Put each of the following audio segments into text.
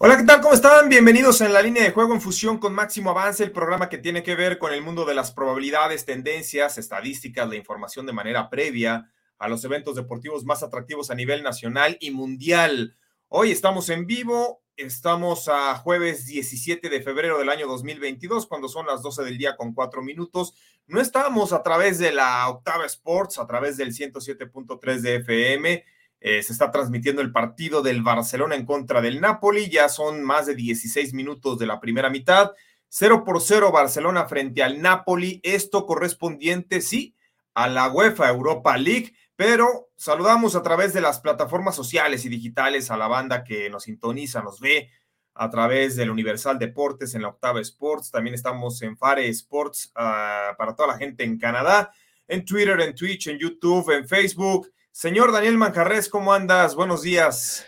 Hola, ¿qué tal? ¿Cómo están? Bienvenidos en la línea de juego en fusión con Máximo Avance, el programa que tiene que ver con el mundo de las probabilidades, tendencias, estadísticas, la información de manera previa a los eventos deportivos más atractivos a nivel nacional y mundial. Hoy estamos en vivo, estamos a jueves 17 de febrero del año 2022, cuando son las 12 del día con cuatro minutos. No estamos a través de la Octava Sports, a través del 107.3 de FM eh, se está transmitiendo el partido del Barcelona en contra del Napoli. Ya son más de 16 minutos de la primera mitad. 0 por 0 Barcelona frente al Napoli. Esto correspondiente, sí, a la UEFA Europa League. Pero saludamos a través de las plataformas sociales y digitales a la banda que nos sintoniza, nos ve a través del Universal Deportes en la Octava Sports. También estamos en Fare Sports ah, para toda la gente en Canadá, en Twitter, en Twitch, en YouTube, en Facebook Señor Daniel Manjarres, ¿cómo andas? Buenos días.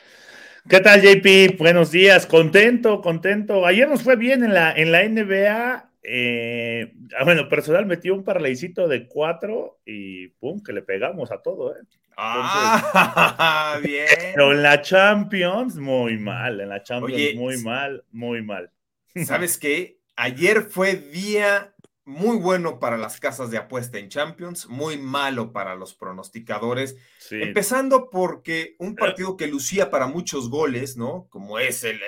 ¿Qué tal, JP? Buenos días, contento, contento. Ayer nos fue bien en la, en la NBA. Eh, ah, bueno, personal metió un parlaycito de cuatro y pum, que le pegamos a todo, ¿eh? ah, bien. Pero en la Champions, muy mal. En la Champions, muy mal, muy mal. ¿Sabes qué? Ayer fue día muy bueno para las casas de apuesta en Champions, muy malo para los pronosticadores. Empezando porque un partido que lucía para muchos goles, ¿no? Como es el,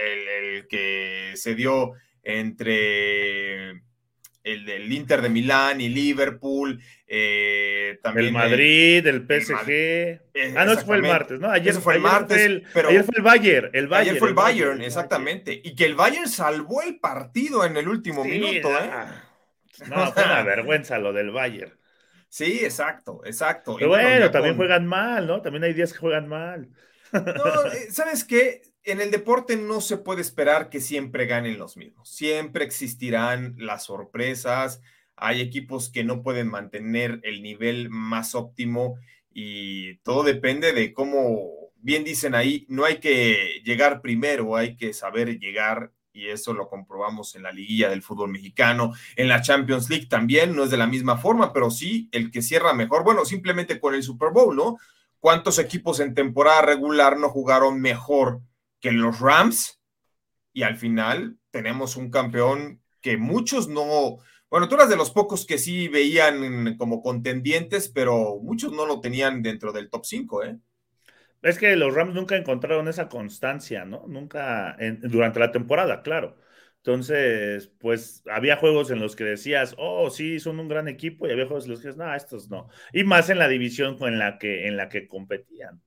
que se dio entre el del Inter de Milán y Liverpool, eh, también el Madrid, el, PSG. ah, no, eso fue el martes, ¿no? Ayer, fue el martes, el, pero ayer fue el Bayern, el Bayern. Ayer fue el Bayern, exactamente. Y que el Bayern salvó el partido en el último minuto, ¿eh? No, fue una vergüenza lo del Bayern. Sí, exacto, exacto. Pero bueno, también juegan mal, ¿no? También hay días que juegan mal. No, eh, ¿sabes qué? En el deporte no se puede esperar que siempre ganen los mismos. Siempre existirán las sorpresas. Hay equipos que no pueden mantener el nivel más óptimo y todo depende de cómo, bien dicen ahí, no hay que llegar primero, hay que saber llegar y eso lo comprobamos en la liguilla del fútbol mexicano, en la Champions League también, no es de la misma forma, pero sí el que cierra mejor, bueno, simplemente con el Super Bowl, ¿no? ¿Cuántos equipos en temporada regular no jugaron mejor que los Rams? Y al final tenemos un campeón que muchos no, bueno, tú eras de los pocos que sí veían como contendientes, pero muchos no lo tenían dentro del top 5, ¿eh? Es que los Rams nunca encontraron esa constancia, ¿no? Nunca, durante la temporada, claro. Entonces, pues había juegos en los que decías, oh, sí, son un gran equipo, y había juegos en los que decías, no, estos no. Y más en la división en la que, en la que competían.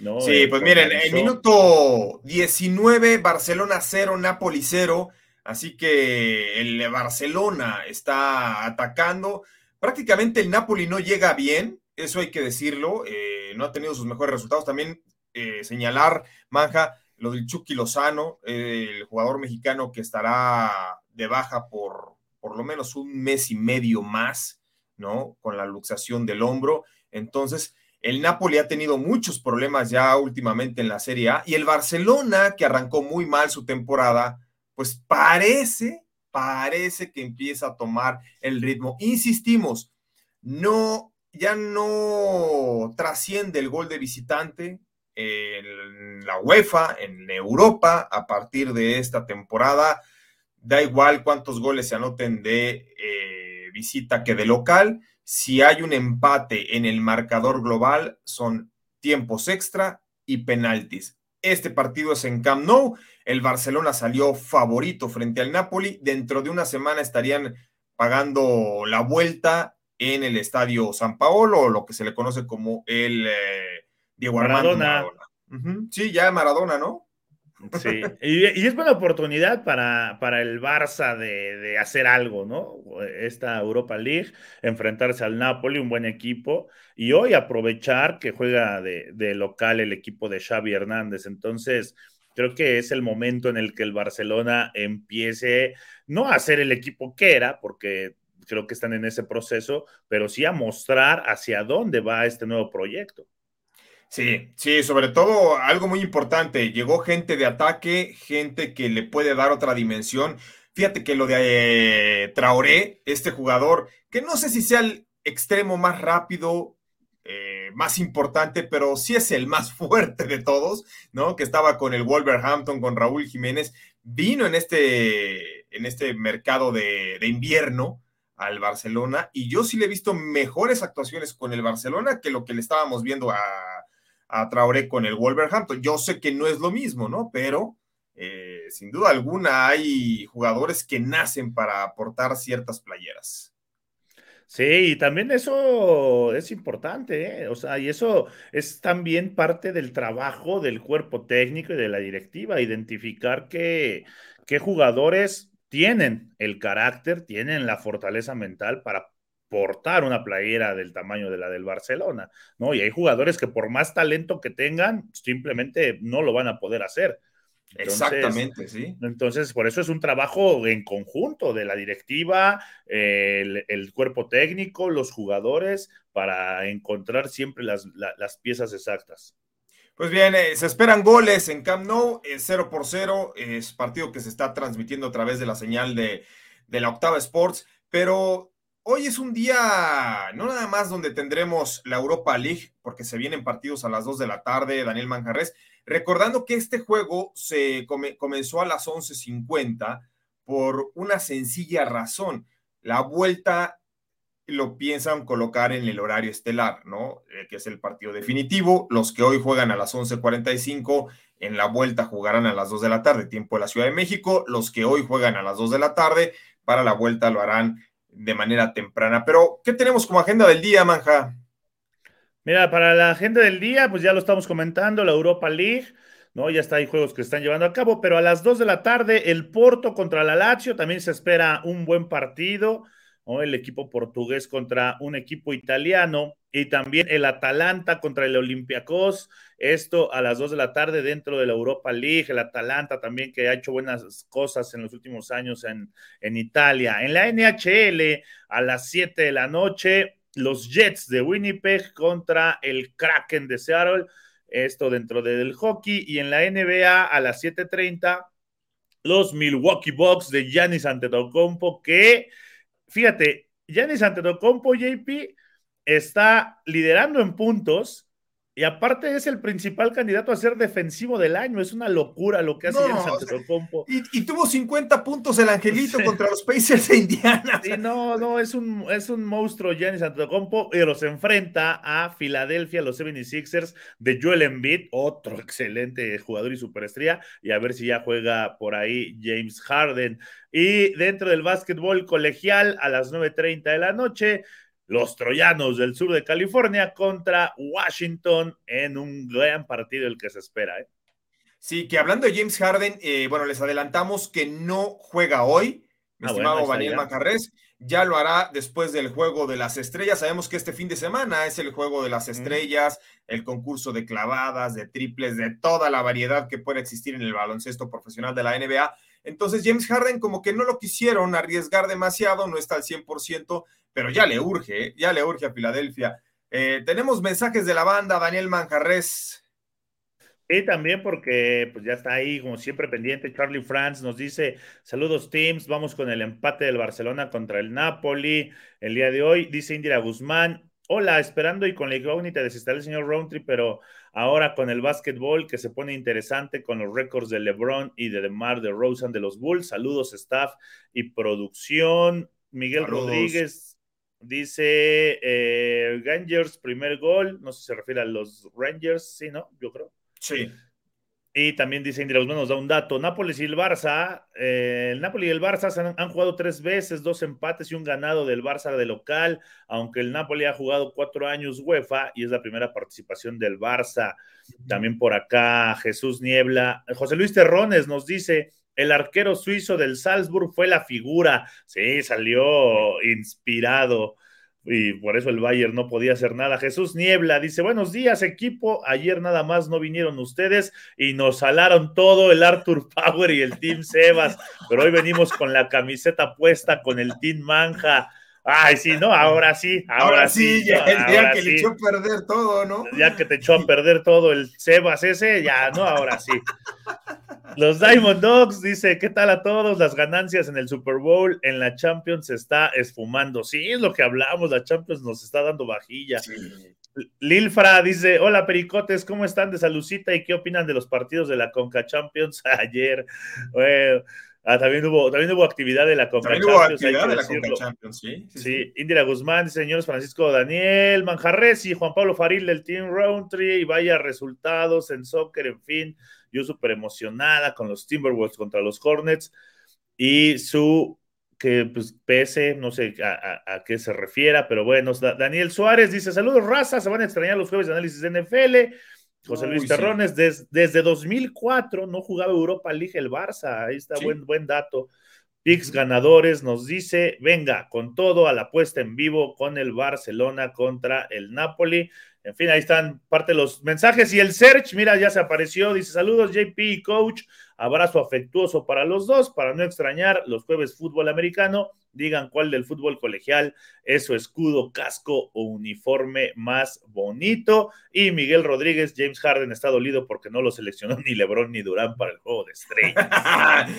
¿no? Sí, pues miren, en minuto 19, Barcelona 0, Napoli 0. Así que el Barcelona está atacando. Prácticamente el Napoli no llega bien, eso hay que decirlo. Eh, no ha tenido sus mejores resultados. También eh, señalar, Manja, lo del Chucky Lozano, el jugador mexicano que estará de baja por por lo menos un mes y medio más, ¿no? Con la luxación del hombro. Entonces, el Napoli ha tenido muchos problemas ya últimamente en la Serie A y el Barcelona, que arrancó muy mal su temporada, pues parece, parece que empieza a tomar el ritmo. Insistimos, no ya no trasciende el gol de visitante en la UEFA, en Europa, a partir de esta temporada. Da igual cuántos goles se anoten de eh, visita que de local. Si hay un empate en el marcador global, son tiempos extra y penaltis. Este partido es en Camp Nou. El Barcelona salió favorito frente al Napoli. Dentro de una semana estarían pagando la vuelta en el estadio San Paolo, lo que se le conoce como el eh, Diego Armando Maradona. Sí, ya Maradona, ¿no? Sí, y, es buena oportunidad para, para el Barça de, hacer algo, ¿no? Esta Europa League, enfrentarse al Napoli, un buen equipo, y hoy aprovechar que juega de, de local el equipo de Xavi Hernández. Entonces, creo que es el momento en el que el Barcelona empiece no a ser el equipo que era, porque creo que están en ese proceso, pero sí a mostrar hacia dónde va este nuevo proyecto. Sí, sí, sobre todo algo muy importante, llegó gente de ataque, gente que le puede dar otra dimensión. Fíjate que lo de eh, Traoré, este jugador, que no sé si sea el extremo más rápido, eh, más importante, pero sí es el más fuerte de todos, ¿no? Que estaba con el Wolverhampton, con Raúl Jiménez, vino en este, en este mercado de, de invierno al Barcelona y yo sí le he visto mejores actuaciones con el Barcelona que lo que le estábamos viendo a, a Traoré con el Wolverhampton. Yo sé que no es lo mismo, ¿no? Pero eh, sin duda alguna hay jugadores que nacen para aportar ciertas playeras. Sí, y también eso es importante, ¿eh? o sea, y eso es también parte del trabajo del cuerpo técnico y de la directiva, identificar qué, qué jugadores tienen el carácter, tienen la fortaleza mental para portar una playera del tamaño de la del Barcelona, ¿no? Y hay jugadores que por más talento que tengan, simplemente no lo van a poder hacer. Exactamente, sí. Entonces, por eso es un trabajo en conjunto de la directiva, el, cuerpo técnico, los jugadores, para encontrar siempre las, piezas exactas. Pues bien, eh, se esperan goles en Camp Nou, 0 por 0, es partido que se está transmitiendo a través de la señal de, de la Octava Sports, pero Hoy es un día, no nada más donde tendremos la Europa League, porque se vienen partidos a las 2 de la tarde, Daniel Manjarres, recordando que este juego se comenzó a las 11.50 por una sencilla razón. La vuelta lo piensan colocar en el horario estelar, ¿no? Eh, que es el partido definitivo. Los que hoy juegan a las 11.45, en la vuelta jugarán a las 2 de la tarde, tiempo de la Ciudad de México. Los que hoy juegan a las 2 de la tarde, para la vuelta lo harán de manera temprana. Pero, ¿qué tenemos como agenda del día, Manja? Mira, para la agenda del día, pues ya lo estamos comentando, la Europa League, ¿no? Ya está, hay juegos que están llevando a cabo, pero a las 2 de la tarde, el Porto contra la Lazio, también se espera un buen partido, El equipo portugués contra un equipo italiano y también el Atalanta contra el Olympiacos, esto a las 2 de la tarde dentro de la Europa League, el Atalanta también que ha hecho buenas cosas en los últimos años en, en Italia. En la NHL a las 7 de la noche, los Jets de Winnipeg contra el Kraken de Seattle, esto dentro del hockey. Y en la NBA a las 7:30 los Milwaukee Bucks de Giannis Antetokounmpo que fíjate, Giannis Antetokounmpo JP está liderando en puntos y aparte es el principal candidato a ser defensivo del año. Es una locura lo que hace no, y, tuvo 50 puntos el Angelito contra los Pacers de Indiana. Sí, no, no, es un, es un monstruo Giannis Antetokounmpo y los enfrenta a Filadelfia, los 76ers de Joel Embiid, otro excelente jugador y superestrella, y a ver si ya juega por ahí James Harden. Y dentro del básquetbol colegial a las 9.30 de la noche, los troyanos del sur de California contra Washington en un gran partido el que se espera. ¿eh? Sí, que hablando de James Harden, eh, bueno, les adelantamos que no juega hoy, mi ah, estimado Daniel Macarrés, ya lo hará después del juego de las estrellas. Sabemos que este fin de semana es el juego de las estrellas, el concurso de clavadas, de triples, de toda la variedad que puede existir en el baloncesto profesional de la NBA. Entonces James Harden como que no lo quisieron arriesgar demasiado, no está al 100%, pero ya le urge, ¿eh? ya le urge a Filadelfia. Eh, tenemos mensajes de la banda, Daniel Manjarres. Sí, también porque pues ya está ahí, como siempre, pendiente. Charlie France nos dice: Saludos, teams. Vamos con el empate del Barcelona contra el Napoli el día de hoy. Dice Indira Guzmán: Hola, esperando y con la incógnita de si está el señor Roundtree, pero ahora con el básquetbol que se pone interesante con los récords de LeBron y de DeMar de Rosen de los Bulls. Saludos, staff y producción. Miguel Rodríguez Dice eh, Rangers, primer gol. No sé si se refiere a los Rangers, sí, ¿no? Yo creo. Sí. Y también dice Indira nos da un dato. Nápoles y el Barça, eh, el Napoli y el Barça han, han, jugado tres veces, dos empates y un ganado del Barça de local, aunque el Napoli ha jugado cuatro años UEFA y es la primera participación del Barça. También por acá Jesús Niebla. José Luis Terrones nos dice, el arquero suizo del Salzburg fue la figura. Sí, salió inspirado. Y por eso el Bayern no podía hacer nada. Jesús Niebla dice, buenos días equipo, ayer nada más no vinieron ustedes y nos salaron todo el Arthur Power y el Team Sebas, pero hoy venimos con la camiseta puesta con el Team Manja. Ay, sí, ¿no? Ahora sí, ahora, sí. ya, que le echó a perder todo, ¿no? Ya que te echó a perder todo el Sebas ese, ya, ¿no? Ahora sí. Los Diamond Dogs dice, ¿qué tal a todos? Las ganancias en el Super Bowl, en la Champions se está esfumando. Sí, es lo que hablamos, la Champions nos está dando vajilla. Lilfra dice, hola Pericotes, ¿cómo están de salucita y qué opinan de los partidos de la Conca Champions ayer? Bueno, Ah, también hubo, también hubo actividad de la Conca Champions. Hubo actividad de la Conca Champions, sí. Sí, Indira Guzmán, señores Francisco Daniel, Manjarres y Juan Pablo Faril del Team Roundtree, y vaya resultados en soccer, en fin. Yo súper emocionada con los Timberwolves contra los Hornets y su que pues pese, no sé a, qué se refiera, pero bueno, Daniel Suárez dice, saludos raza, se van a extrañar los jueves de análisis de NFL, José Luis Terrones, desde 2004 no jugaba Europa League el Barça, ahí está buen, buen dato. Pix ganadores nos dice, venga, con todo a la apuesta en vivo con el Barcelona contra el Napoli. En fin, ahí están parte de los mensajes. Y el Search, mira, ya se apareció. Dice: Saludos, JP y coach. Abrazo afectuoso para los dos, para no extrañar los jueves fútbol americano. Digan cuál del fútbol colegial es su escudo, casco o uniforme más bonito. Y Miguel Rodríguez, James Harden está dolido porque no lo seleccionó ni Lebron ni Durán para el juego de estrellas.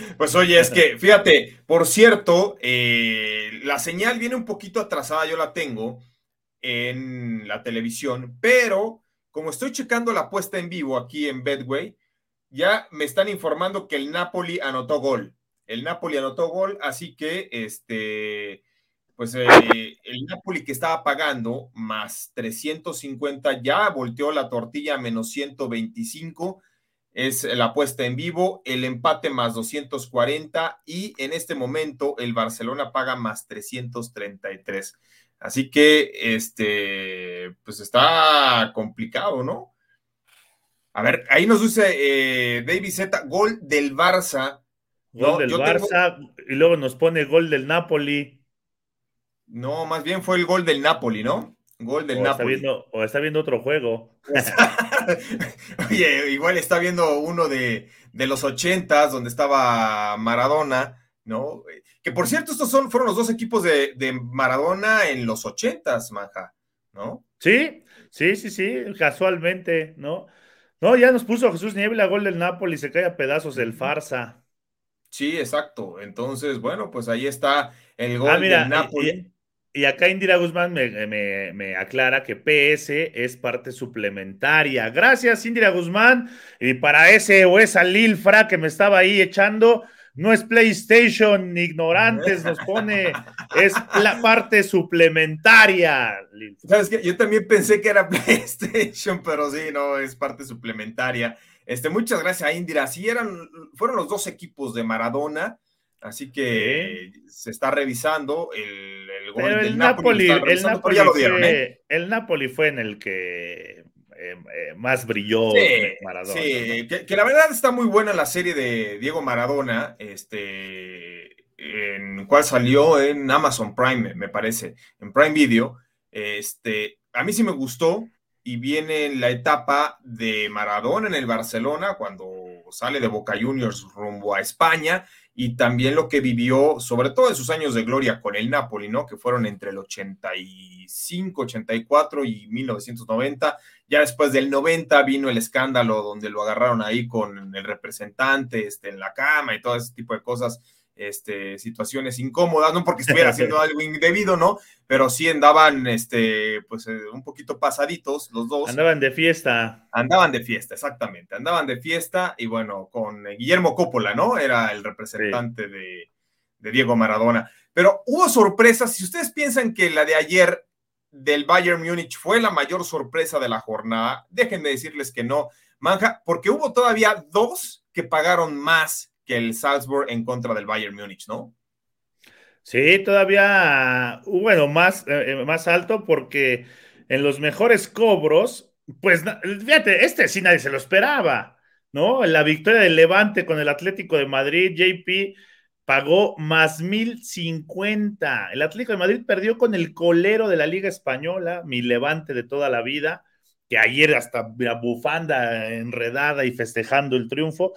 pues oye, es que fíjate, por cierto, eh, la señal viene un poquito atrasada, yo la tengo en la televisión, pero como estoy checando la puesta en vivo aquí en Bedway, ya me están informando que el Napoli anotó gol. El Napoli anotó gol, así que este, pues eh, el Napoli que estaba pagando más 350 ya volteó la tortilla a menos 125 es la apuesta en vivo, el empate más 240 y en este momento el Barcelona paga más 333. Así que, este, pues está complicado, ¿no? A ver, ahí nos dice eh, David Z, gol del Barça. Gol del Barça y luego nos pone gol del Napoli. No, más bien fue el gol del Napoli, ¿no? Gol del Napoli. Está viendo, o está viendo otro juego. Oye, igual está viendo uno de, de los ochentas, donde estaba Maradona ¿no? Que por cierto, estos son, fueron los dos equipos de, Maradona en los ochentas, Manja, ¿no? Sí, sí, sí, sí, casualmente, ¿no? No, ya nos puso Jesús Niebla, gol del Napoli, se cae a pedazos del farsa. Sí, exacto. Entonces, bueno, pues ahí está el gol ah, del Napoli. Y, acá Indira Guzmán me, me, aclara que PS es parte suplementaria. Gracias, Indira Guzmán. Y para ese o esa Lilfra que me estaba ahí echando, no es PlayStation, ignorantes, nos pone, es la parte suplementaria. ¿Sabes qué? Yo también pensé que era PlayStation, pero sí, no, es parte suplementaria. Este, muchas gracias a Indira. Sí, eran, fueron los dos equipos de Maradona, así que se está revisando el, gol del Napoli. el, Napoli fue, el Napoli fue en el que eh, eh, más brilló Maradona. Sí, que, la verdad está muy buena la serie de Diego Maradona, este, en cual salió en Amazon Prime, me parece, en Prime Video. Este, a mí sí me gustó y viene la etapa de Maradona en el Barcelona cuando sale de Boca Juniors rumbo a España y también lo que vivió, sobre todo en sus años de gloria con el Napoli, ¿no? Que fueron entre el 85, 84 y 1990 ya después del 90 vino el escándalo donde lo agarraron ahí con el representante este, en la cama y todo ese tipo de cosas, este, situaciones incómodas, no porque estuviera haciendo algo indebido, ¿no? Pero sí andaban, este, pues, eh, un poquito pasaditos los dos. Andaban de fiesta. Andaban de fiesta, exactamente. Andaban de fiesta y bueno, con Guillermo Coppola, ¿no? Era el representante de, de Diego Maradona. Pero hubo sorpresas. Si ustedes piensan que la de ayer del Bayern Múnich fue la mayor sorpresa de la jornada. Déjenme decirles que no, Manja, porque hubo todavía dos que pagaron más que el Salzburg en contra del Bayern Múnich, ¿no? Sí, todavía, bueno, más, eh, más alto porque en los mejores cobros, pues fíjate, este sí nadie se lo esperaba, ¿no? La victoria del Levante con el Atlético de Madrid, JP, pagó más 1050. El Atlético de Madrid perdió con el colero de la Liga Española, mi levante de toda la vida, que ayer hasta la bufanda enredada y festejando el triunfo,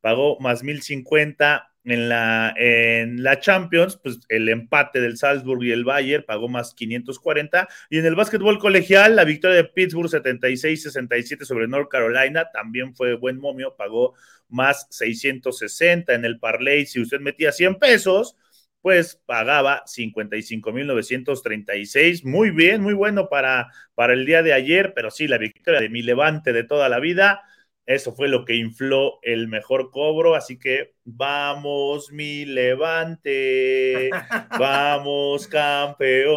pagó más 1050 en la, en la Champions, pues el empate del Salzburg y el Bayern pagó más 540. Y en el básquetbol colegial, la victoria de Pittsburgh 76-67 sobre North Carolina también fue buen momio, pagó más 660 en el parlay. Si usted metía 100 pesos, pues pagaba 55.936. Muy bien, muy bueno para, para el día de ayer, pero sí, la victoria de mi levante de toda la vida eso fue lo que infló el mejor cobro, así que vamos mi levante, vamos campeón.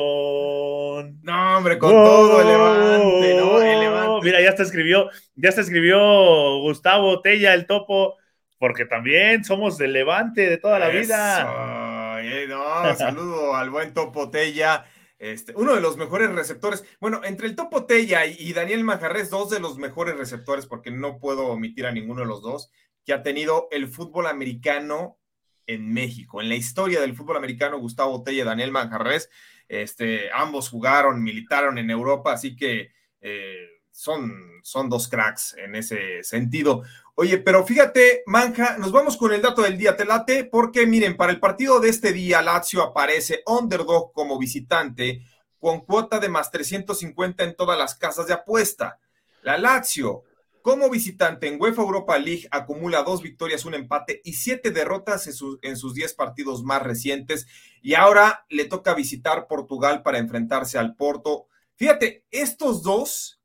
No, hombre, con todo el levante, ¿no? El levante. Mira, ya se escribió, ya se escribió Gustavo Tella, el topo, porque también somos del levante de toda la vida. Eh, no, saludo al buen topo Tella. Este, uno de los mejores receptores. Bueno, entre el Topo Tella y, Daniel Majarres, dos de los mejores receptores, porque no puedo omitir a ninguno de los dos, que ha tenido el fútbol americano en México. En la historia del fútbol americano, Gustavo Tella y Daniel Manjarres, este, ambos jugaron, militaron en Europa, así que eh, son, son dos cracks en ese sentido. Oye, pero fíjate, Manja, nos vamos con el dato del día, te late, porque miren, para el partido de este día, Lazio aparece underdog como visitante con cuota de más 350 en todas las casas de apuesta. La Lazio, como visitante en UEFA Europa League, acumula dos victorias, un empate y siete derrotas en, en sus diez partidos más recientes. Y ahora le toca visitar Portugal para enfrentarse al Porto. Fíjate, estos dos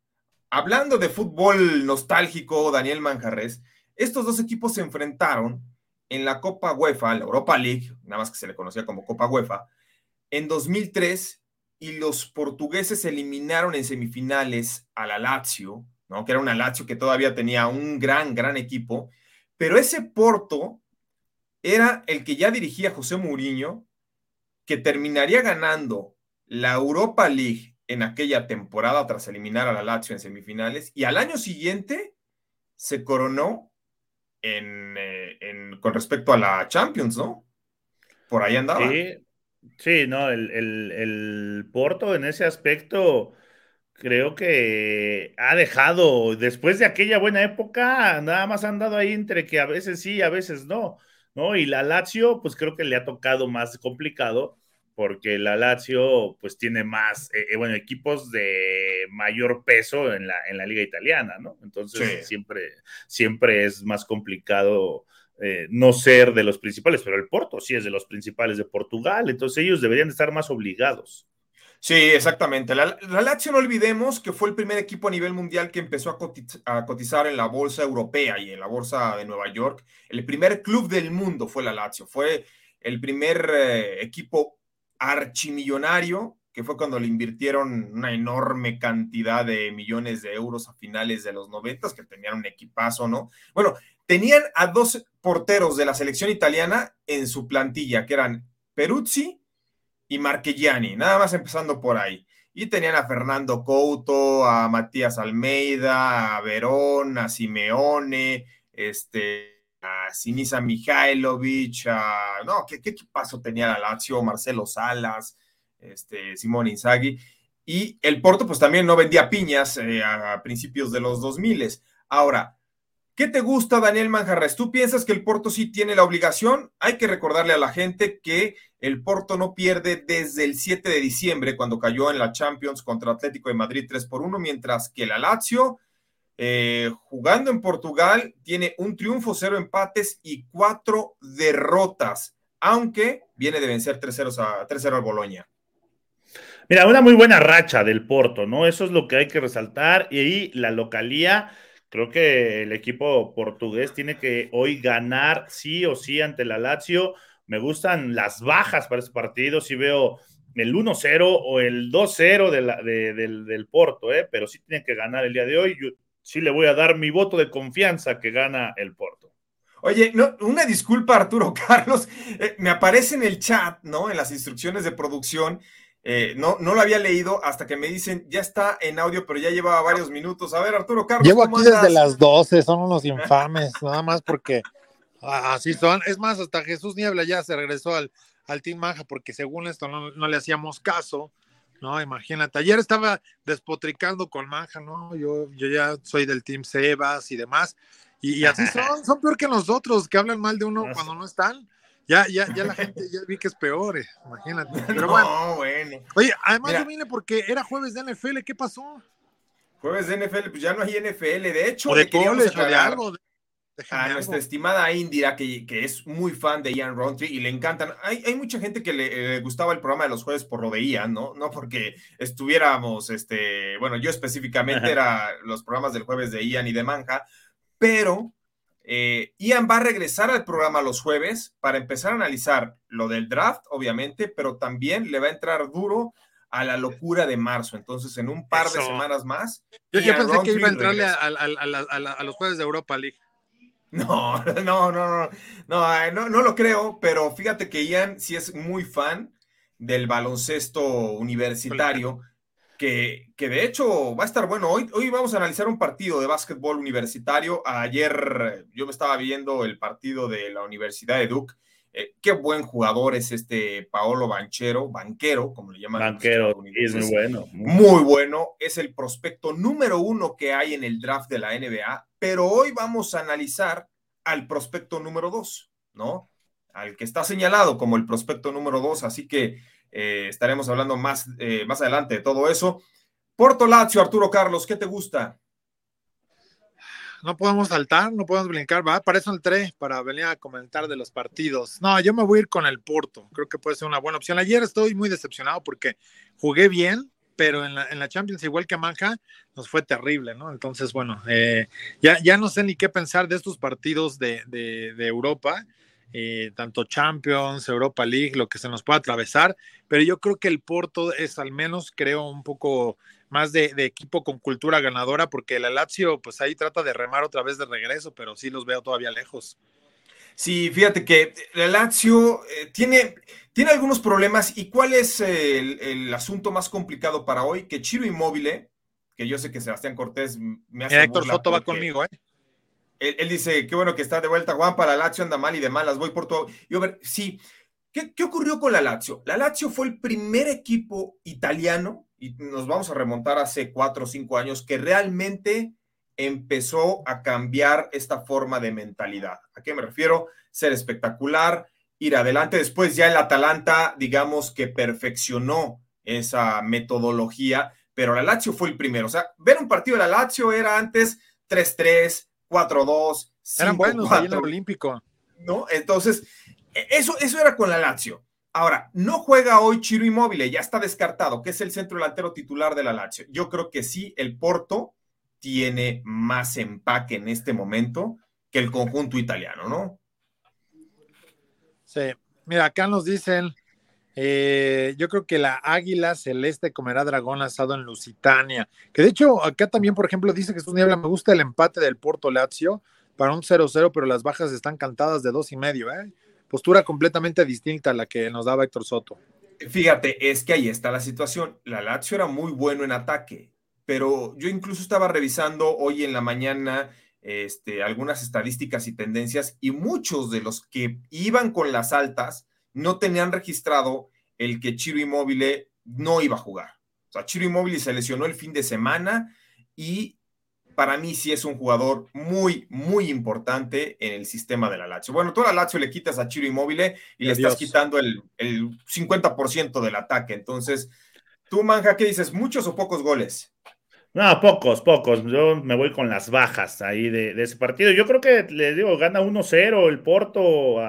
Hablando de fútbol nostálgico, Daniel Manjarres, estos dos equipos se enfrentaron en la Copa UEFA, la Europa League, nada más que se le conocía como Copa UEFA, en 2003 y los portugueses eliminaron en semifinales a la Lazio, ¿no? que era una Lazio que todavía tenía un gran, gran equipo, pero ese Porto era el que ya dirigía José Mourinho, que terminaría ganando la Europa League en aquella temporada tras eliminar a la Lazio en semifinales y al año siguiente se coronó en, eh, con respecto a la Champions, ¿no? Por ahí andaba. Sí, no, el, el, Porto en ese aspecto creo que ha dejado, después de aquella buena época, nada más han dado ahí entre que a veces sí, a veces no, ¿no? Y la Lazio, pues creo que le ha tocado más complicado porque la Lazio pues tiene más, eh, eh, bueno, equipos de mayor peso en la, en la liga italiana, ¿no? Entonces siempre, siempre es más complicado eh, no ser de los principales, pero el Porto sí es de los principales de Portugal, entonces ellos deberían estar más obligados. Sí, exactamente. La, Lazio, no olvidemos que fue el primer equipo a nivel mundial que empezó a, a, cotizar en la bolsa europea y en la bolsa de Nueva York. El primer club del mundo fue la Lazio. Fue el primer equipo archimillonario, que fue cuando le invirtieron una enorme cantidad de millones de euros a finales de los noventas, que tenían un equipazo, ¿no? Bueno, tenían a dos porteros de la selección italiana en su plantilla, que eran Peruzzi y Marchegiani, nada más empezando por ahí. Y tenían a Fernando Couto, a Matías Almeida, a Verón, a Simeone, este, a Sinisa Mihailovic, a, no, ¿qué, qué paso tenía la Lazio? Marcelo Salas, este, Simón Inzaghi. Y el Porto, pues también no vendía piñas eh, a principios de los 2000. Ahora, ¿qué te gusta, Daniel Manjarres? ¿Tú piensas que el Porto sí tiene la obligación? Hay que recordarle a la gente que el Porto no pierde desde el 7 de diciembre, cuando cayó en la Champions contra Atlético de Madrid 3 por 1, mientras que la Lazio eh, jugando en Portugal, tiene un triunfo, cero empates y cuatro derrotas, aunque viene de vencer 3-0 a, 3 al Boloña. Mira, una muy buena racha del Porto, ¿no? Eso es lo que hay que resaltar. Y ahí la localía, creo que el equipo portugués tiene que hoy ganar sí o sí ante la Lazio. Me gustan las bajas para ese partido. Si veo el 1-0 o el 2-0 del, del, Porto, ¿eh? pero sí tiene que ganar el día de hoy sí le voy a dar mi voto de confianza que gana el Porto. Oye, no, una disculpa, Arturo Carlos. Eh, me aparece en el chat, ¿no? En las instrucciones de producción. Eh, no, no lo había leído hasta que me dicen, ya está en audio, pero ya llevaba varios minutos. A ver, Arturo Carlos. Llevo aquí desde las 12, son unos infames, nada más porque Así son. Es más, hasta Jesús Niebla ya se regresó al, al Team Manja porque según esto no, no, le hacíamos caso. No, imagínate. Ayer estaba despotricando con Manja, ¿no? Yo, yo ya soy del Team Sebas y demás. Y, así son, son peor que nosotros, que hablan mal de uno cuando no están. Ya, ya, ya la gente ya vi que es peor, eh, imagínate. Pero bueno. bueno. Oye, además yo vine porque era jueves de NFL, ¿qué pasó? Jueves de NFL, pues ya no hay NFL. De hecho, de queríamos algo, a nuestra estimada Indira, que, que, es muy fan de Ian Rountree y le encantan. Hay, hay mucha gente que le, gustaba el programa de los jueves por lo de Ian, ¿no? No porque estuviéramos, este, bueno, yo específicamente era los programas del jueves de Ian y de Manja, pero eh, Ian va a regresar al programa los jueves para empezar a analizar lo del draft, obviamente, pero también le va a entrar duro a la locura de marzo. Entonces, en un par de semanas más. Yo ya pensé que iba a entrarle a, los jueves de Europa League. No, no, no, no, no, no, no lo creo, pero fíjate que Ian sí es muy fan del baloncesto universitario que, de hecho va a estar bueno. Hoy, hoy vamos a analizar un partido de básquetbol universitario. Ayer yo me estaba viendo el partido de la Universidad de Duke. Eh, qué buen jugador es este Paolo Banchero, banquero, como le llaman. Banquero, es muy bueno. Muy bueno. Es el prospecto número uno que hay en el draft de la NBA. Pero hoy vamos a analizar al prospecto número dos, ¿no? Al que está señalado como el prospecto número dos. Así que eh, estaremos hablando más, eh, más adelante de todo eso. Porto Lazio, Arturo Carlos, ¿qué te gusta? No podemos saltar, no podemos brincar, va, para eso entré, para venir a comentar de los partidos. No, yo me voy a ir con el Porto, creo que puede ser una buena opción. Ayer estoy muy decepcionado porque jugué bien, pero en la, Champions, igual que Manja, nos fue terrible, ¿no? Entonces, bueno, eh, ya, ya no sé ni qué pensar de estos partidos de, de, de Europa. Eh, tanto Champions, Europa League, lo que se nos pueda atravesar, pero yo creo que el Porto es al menos, creo, un poco más de, equipo con cultura ganadora, porque el Lazio, pues ahí trata de remar otra vez de regreso, pero sí los veo todavía lejos. Sí, fíjate que el Lazio eh, tiene, tiene algunos problemas. ¿Y cuál es el, asunto más complicado para hoy? Que Chiro Inmóvil, que yo sé que Sebastián Cortés me hace. Héctor Soto va conmigo, ¿eh? Él, dice, qué bueno que está de vuelta Juan para la Lazio, anda mal y de malas, voy por todo. Yo, ver, sí, ¿Qué, ¿qué, ocurrió con la Lazio? La Lazio fue el primer equipo italiano, y nos vamos a remontar hace cuatro o cinco años, que realmente empezó a cambiar esta forma de mentalidad. ¿A qué me refiero? Ser espectacular, ir adelante. Después ya el Atalanta, digamos que perfeccionó esa metodología, pero la Lazio fue el primero. O sea, ver un partido de la Lazio era antes 3-3, 4-2. Eran buenos ahí en el Olímpico. ¿No? Entonces, e, eso, eso era con la Lazio. Ahora, no juega hoy Chiro Inmóvil, ya está descartado, que es el centro delantero titular de la Lazio. Yo creo que sí, el Porto tiene más empaque en este momento que el conjunto italiano, ¿no? Sí, mira, acá nos dicen, eh, yo creo que la águila celeste comerá dragón asado en Lusitania. Que de hecho, acá también, por ejemplo, dice que Niebla, me gusta el empate del Porto Lazio para un 0-0, pero las bajas están cantadas de dos y medio, ¿eh? Postura completamente distinta a la que nos daba Héctor Soto. Fíjate, es que ahí está la situación. La Lazio era muy bueno en ataque, pero yo incluso estaba revisando hoy en la mañana este, algunas estadísticas y tendencias y muchos de los que iban con las altas no tenían registrado el que Chiro Inmóvil no iba a jugar. O sea, Chiro Inmóvil se lesionó el fin de semana y para mí sí es un jugador muy, muy importante en el sistema de la Lazio. Bueno, tú a la Lazio le quitas a Chiro Inmóvil y le estás quitando el, el 50% del ataque. Entonces, tú, Manja, ¿qué dices? ¿Muchos o pocos goles? No, pocos, pocos. Yo me voy con las bajas ahí de, ese partido. Yo creo que le digo, gana 1-0 el Porto,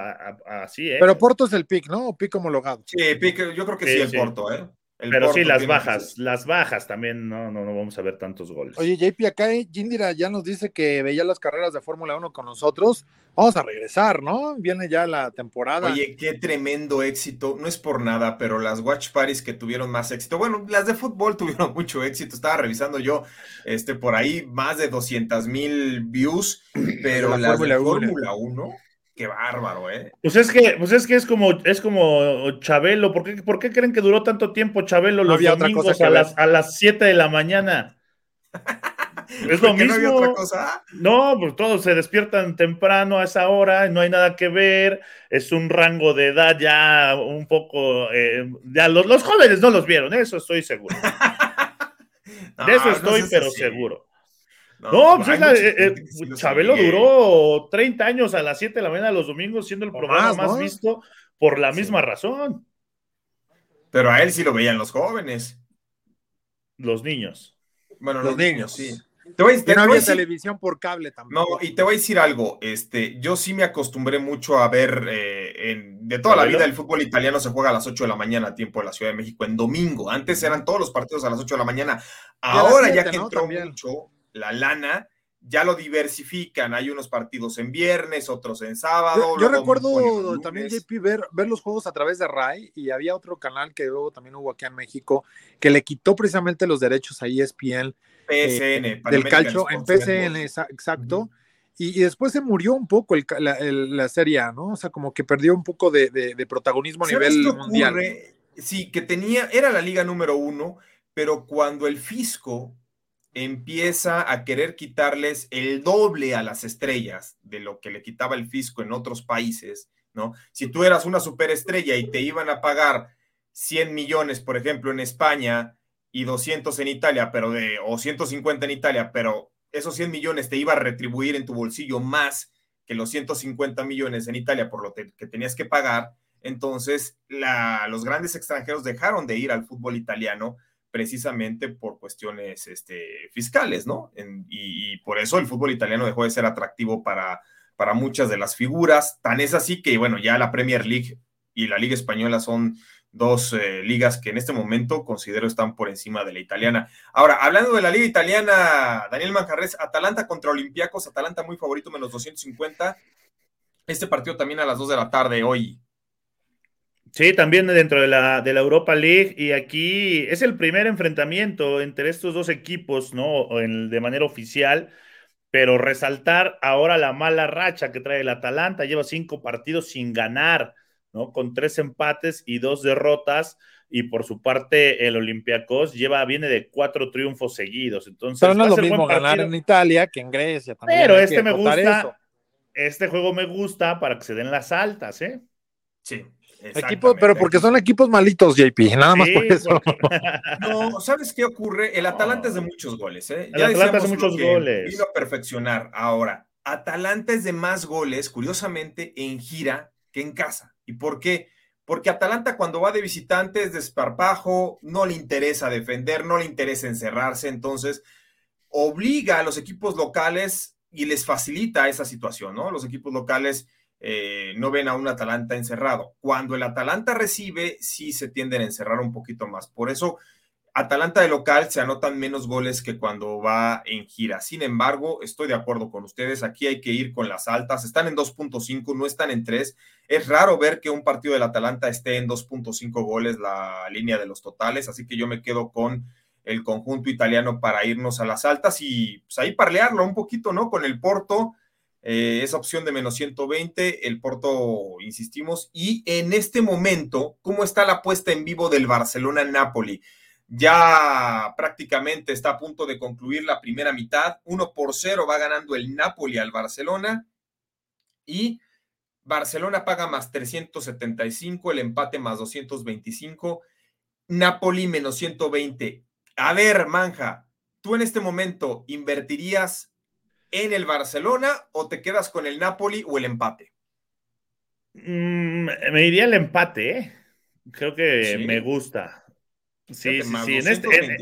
así, ¿eh? Pero Porto es el pick, ¿no? O pick homologado. Sí, pick, yo creo que sí, el Porto, ¿eh? Pero sí, las bajas, las bajas también, no, no, no vamos a ver tantos goles. Oye, JP, acá Jindira ya nos dice que veía las carreras de Fórmula 1 con nosotros. Vamos a regresar, ¿no? Viene ya la temporada. Oye, qué tremendo éxito. No es por nada, pero las Watch Parties que tuvieron más éxito. Bueno, las de fútbol tuvieron mucho éxito. Estaba revisando yo este, por ahí más de 200 mil views, pero las de Fórmula 1 Qué bárbaro, ¿eh? Pues es que, pues es que es como, es como Chabelo. ¿Por qué, ¿Por qué creen que duró tanto tiempo Chabelo los domingos a las, a las 7 de la mañana? es lo mismo. No, otra cosa? no, pues todos se despiertan temprano a esa hora, no hay nada que ver, es un rango de edad ya un poco, eh, ya los, los, jóvenes no los vieron, eso estoy seguro. de eso estoy, pero seguro. No, pues es la, eh, eh, Chabelo duró 30 años a las 7 de la mañana los domingos siendo el programa más, visto por la misma razón. Pero a él sí lo veían los jóvenes. Los niños. Bueno, los, niños, sí. Te voy, no había televisión por cable también. No, y te voy a decir algo. Este, yo sí me acostumbré mucho a ver eh, de toda la vida el fútbol italiano se juega a las 8 de la mañana a tiempo de la Ciudad de México en domingo. Antes eran todos los partidos a las 8 de la mañana. Ahora ya que entró mucho la lana, ya lo diversifican. Hay unos partidos en viernes, otros en sábado. Yo, recuerdo también, JP, ver, ver los juegos a través de RAI y había otro canal que luego también hubo aquí en México que le quitó precisamente los derechos a ESPN. PSN. Eh, del calcio en PSN, exacto. y, después se murió un poco la, serie, ¿no? O sea, como que perdió un poco de, protagonismo a nivel mundial. Sí, que tenía, era la liga número uno, pero cuando el fisco empieza a querer quitarles el doble a las estrellas de lo que le quitaba el fisco en otros países, ¿no? Si tú eras una superestrella y te iban a pagar 100 millones, por ejemplo, en España y 200 en Italia, pero de, o 150 en Italia, pero esos 100 millones te iba a retribuir en tu bolsillo más que los 150 millones en Italia por lo que tenías que pagar, entonces los grandes extranjeros dejaron de ir al fútbol italiano precisamente por cuestiones este, fiscales, ¿no? y, por eso el fútbol italiano dejó de ser atractivo para, para muchas de las figuras. Tan es así que, bueno, ya la Premier League y la Liga Española son dos eh, ligas que en este momento considero están por encima de la italiana. Ahora, hablando de la Liga Italiana, Daniel Manjarres, Atalanta contra Olympiacos, Atalanta muy favorito, menos 250. Este partido también a las 2 de la tarde hoy. Sí, también dentro de la, de la Europa League. Y aquí es el primer enfrentamiento entre estos dos equipos, ¿no? En, de manera oficial. Pero resaltar ahora la mala racha que trae el Atalanta. Lleva cinco partidos sin ganar, ¿no? Con tres empates y dos derrotas. Y por su parte, el Olympiacos lleva, viene de cuatro triunfos seguidos. Entonces, pero no es lo mismo ganar en Italia que en Grecia. También pero este me gusta. Este juego me gusta para que se den las altas, ¿eh? Sí, Equipo, pero porque son equipos malitos, JP, nada más por eso. No, ¿sabes qué ocurre? El Atalanta es de muchos goles, ¿eh? El Atalanta es de muchos goles. Vino a perfeccionar. Ahora, Atalanta es de más goles, curiosamente, en gira que en casa. ¿Y por qué? Porque Atalanta cuando va de visitante es desparpajo, no le interesa defender, no le interesa encerrarse, entonces obliga a los equipos locales y les facilita esa situación, ¿no? Los equipos locales eh, no ven a un Atalanta encerrado. Cuando el Atalanta recibe, sí se tienden a encerrar un poquito más. Por eso, Atalanta de local se anotan menos goles que cuando va en gira. Sin embargo, estoy de acuerdo con ustedes. Aquí hay que ir con las altas. Están en 2.5, no están en 3. Es raro ver que un partido del Atalanta esté en 2.5 goles la línea de los totales. Así que yo me quedo con el conjunto italiano para irnos a las altas y pues, ahí parlearlo un poquito, ¿no? Con el Porto eh, esa opción de menos 120, el Porto, insistimos, y en este momento, ¿cómo está la puesta en vivo del Barcelona-Napoli? Ya prácticamente está a punto de concluir la primera mitad, 1 por 0 va ganando el Napoli al Barcelona y Barcelona paga más 375, el empate más 225, Napoli menos 120. A ver, Manja, tú en este momento invertirías en el Barcelona o te quedas con el Napoli o el empate? Mm, me iría el empate, ¿eh? Creo que me gusta. Sí, sí, En este, eh,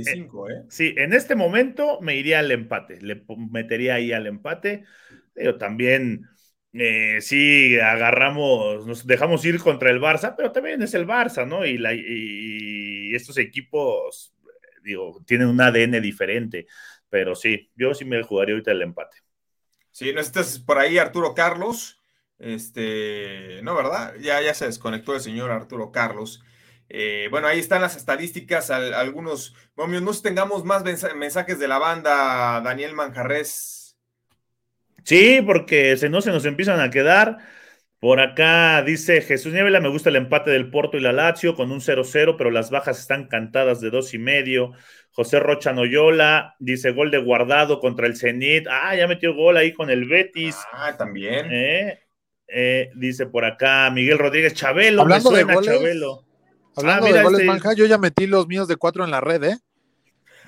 ¿eh? sí, en este momento me iría al empate. Le metería ahí al empate. Pero también, eh, sí, agarramos, nos dejamos ir contra el Barça, pero también es el Barça, ¿no? Y, la, y estos equipos, digo, tienen un ADN diferente. Pero sí, yo sí me jugaría ahorita el empate. Sí, no estás por ahí Arturo Carlos. Este, no, ¿verdad? Ya, ya se desconectó el señor Arturo Carlos. Eh, bueno, ahí están las estadísticas, algunos, bueno, no tengamos más mensajes de la banda, Daniel Manjarres. Sí, porque si no se nos empiezan a quedar. Por acá dice Jesús Nievela, me gusta el empate del Porto y la Lazio con un 0-0, pero las bajas están cantadas de dos y medio. José Rocha Noyola dice gol de guardado contra el Zenit. Ah, ya metió gol ahí con el Betis. Ah, también. Eh, eh, dice por acá Miguel Rodríguez Chabelo. Hablando de goles, Chabelo. Hablando ah, de goles, este... yo ya metí los míos de cuatro en la red, ¿eh?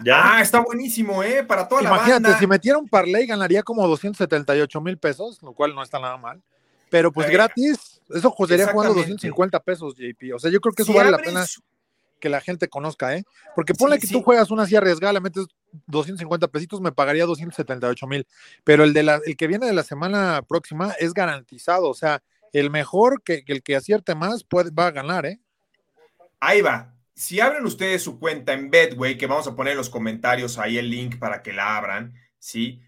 ¿Ya? Ah, está buenísimo, ¿eh? Para toda la banda. Imagínate, si metiera un parlay ganaría como 278 mil pesos, lo cual no está nada mal. Pero pues eh, gratis, eso sería jugando 250 pesos, JP. O sea, yo creo que eso vale la pena que la gente conozca, ¿eh? Porque ponle que tú juegas una así arriesgada, le metes 250 pesitos, me pagaría 278 mil. Pero el, de la, el que viene de la semana próxima es garantizado. O sea, el mejor que, el que acierte más puede, va a ganar, ¿eh? Ahí va. Si abren ustedes su cuenta en Bedway, que vamos a poner en los comentarios ahí el link para que la abran, ¿sí?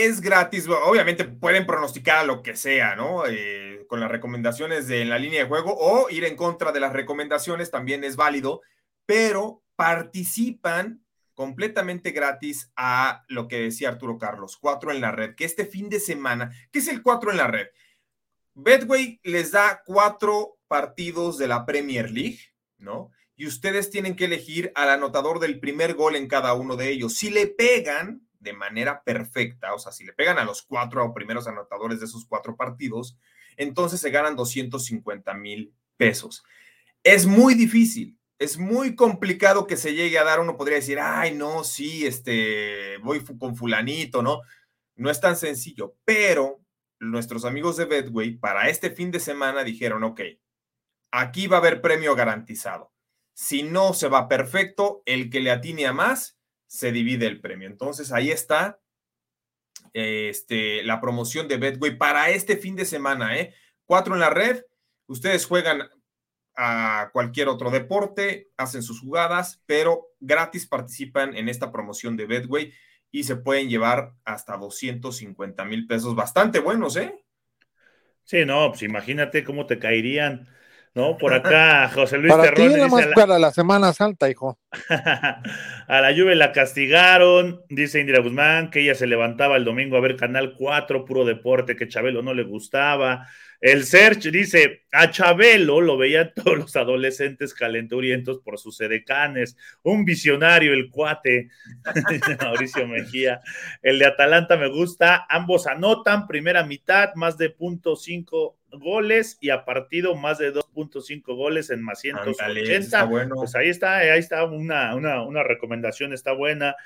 Es gratis, obviamente pueden pronosticar lo que sea, ¿no? Eh, con las recomendaciones de la línea de juego o ir en contra de las recomendaciones también es válido, pero participan completamente gratis a lo que decía Arturo Carlos, cuatro en la red, que este fin de semana, ¿qué es el cuatro en la red? Bedway les da cuatro partidos de la Premier League, ¿no? Y ustedes tienen que elegir al anotador del primer gol en cada uno de ellos. Si le pegan de manera perfecta, o sea, si le pegan a los cuatro primeros anotadores de esos cuatro partidos, entonces se ganan 250 mil pesos. Es muy difícil, es muy complicado que se llegue a dar. Uno podría decir, ay, no, sí, este, voy con fulanito, ¿no? No es tan sencillo, pero nuestros amigos de Bedway para este fin de semana dijeron, ok, aquí va a haber premio garantizado. Si no se va perfecto, el que le atine a más se divide el premio. Entonces ahí está este, la promoción de Betway para este fin de semana. ¿eh? Cuatro en la red. Ustedes juegan a cualquier otro deporte, hacen sus jugadas, pero gratis participan en esta promoción de Betway y se pueden llevar hasta 250 mil pesos. Bastante buenos, ¿eh? Sí, no, pues imagínate cómo te caerían ¿no? Por acá, José Luis para Terrón. Ti más para la Semana Santa, hijo. a la lluvia la castigaron, dice Indira Guzmán, que ella se levantaba el domingo a ver Canal 4, puro deporte, que Chabelo no le gustaba. El Search dice, a Chabelo lo veían todos los adolescentes calenturientos por sus edecanes, un visionario el cuate, Mauricio Mejía. El de Atalanta me gusta, ambos anotan, primera mitad, más de punto cinco goles y a partido más de 2.5 goles en más 180. bueno. Pues ahí está, ahí está una, una, una recomendación, está buena.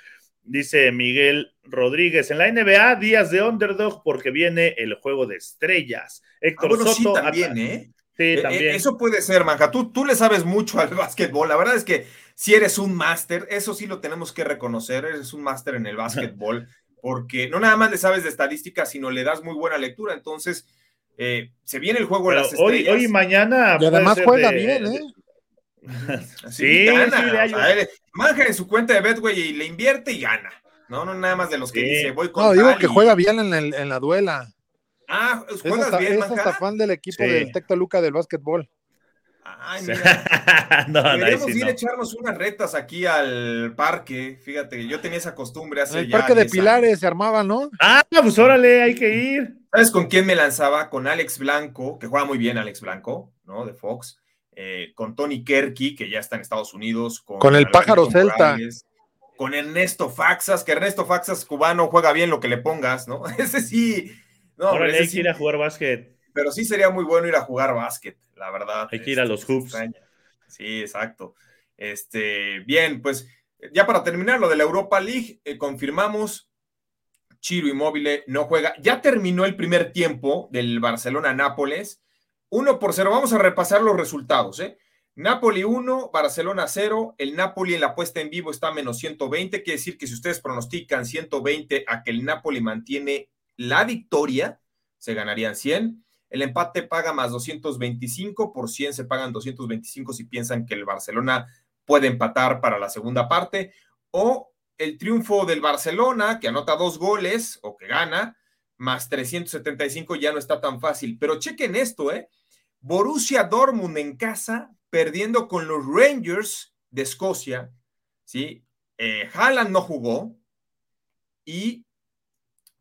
Dice Miguel Rodríguez, en la NBA, días de underdog porque viene el juego de estrellas. Héctor ah, sí, también, ¿eh? Sí, eh, eh, también. Eso puede ser, Manja. Tú, tú le sabes mucho al básquetbol. La verdad es que si eres un máster, eso sí lo tenemos que reconocer, eres un máster en el básquetbol, porque no nada más le sabes de estadística, sino le das muy buena lectura. Entonces, eh, se viene el juego de las estrellas. Hoy, hoy y mañana. Y además juega bien, ¿eh? sí, sí, gana. Manja en su cuenta de Betway y le invierte y gana. No, no, nada más de los que dice voy con. No, digo que juega bien en, el, en, la duela. Ah, juegas bien, es hasta fan del equipo del Tecto Luca del básquetbol. Ay, mira. no, Deberíamos ir a echarnos unas retas aquí al parque. Fíjate, yo tenía esa costumbre hace El parque de Pilares se armaba, ¿no? Ah, pues órale, hay que ir. ¿Sabes con quién me lanzaba? Con Alex Blanco, que juega muy bien Alex Blanco, ¿no? De Fox. Eh, con Tony Kerky, que ya está en Estados Unidos. Con, el pájaro Celta. con Ernesto Faxas, que Ernesto Faxas cubano juega bien lo que le pongas, ¿no? Ese sí. No, Ahora hay que ir a jugar básquet. Pero sí sería muy bueno ir a jugar básquet, la verdad. Hay que ir a los este, hoops. Sí, exacto. Este, bien, pues ya para terminar lo de la Europa League, eh, confirmamos Chiro Inmóvil no juega. Ya terminó el primer tiempo del Barcelona-Nápoles. 1 por 0. Vamos a repasar los resultados. ¿eh? Napoli 1, Barcelona 0. El Napoli en la puesta en vivo está a menos 120. Quiere decir que si ustedes pronostican 120 a que el Napoli mantiene la victoria, se ganarían 100. El empate paga más 225. Por 100 se pagan 225 si piensan que el Barcelona puede empatar para la segunda parte. O el triunfo del Barcelona, que anota dos goles o que gana, más 375 ya no está tan fácil. Pero chequen esto, ¿eh? Borussia Dortmund en casa, perdiendo con los Rangers de Escocia, ¿sí? Eh, Haaland no jugó y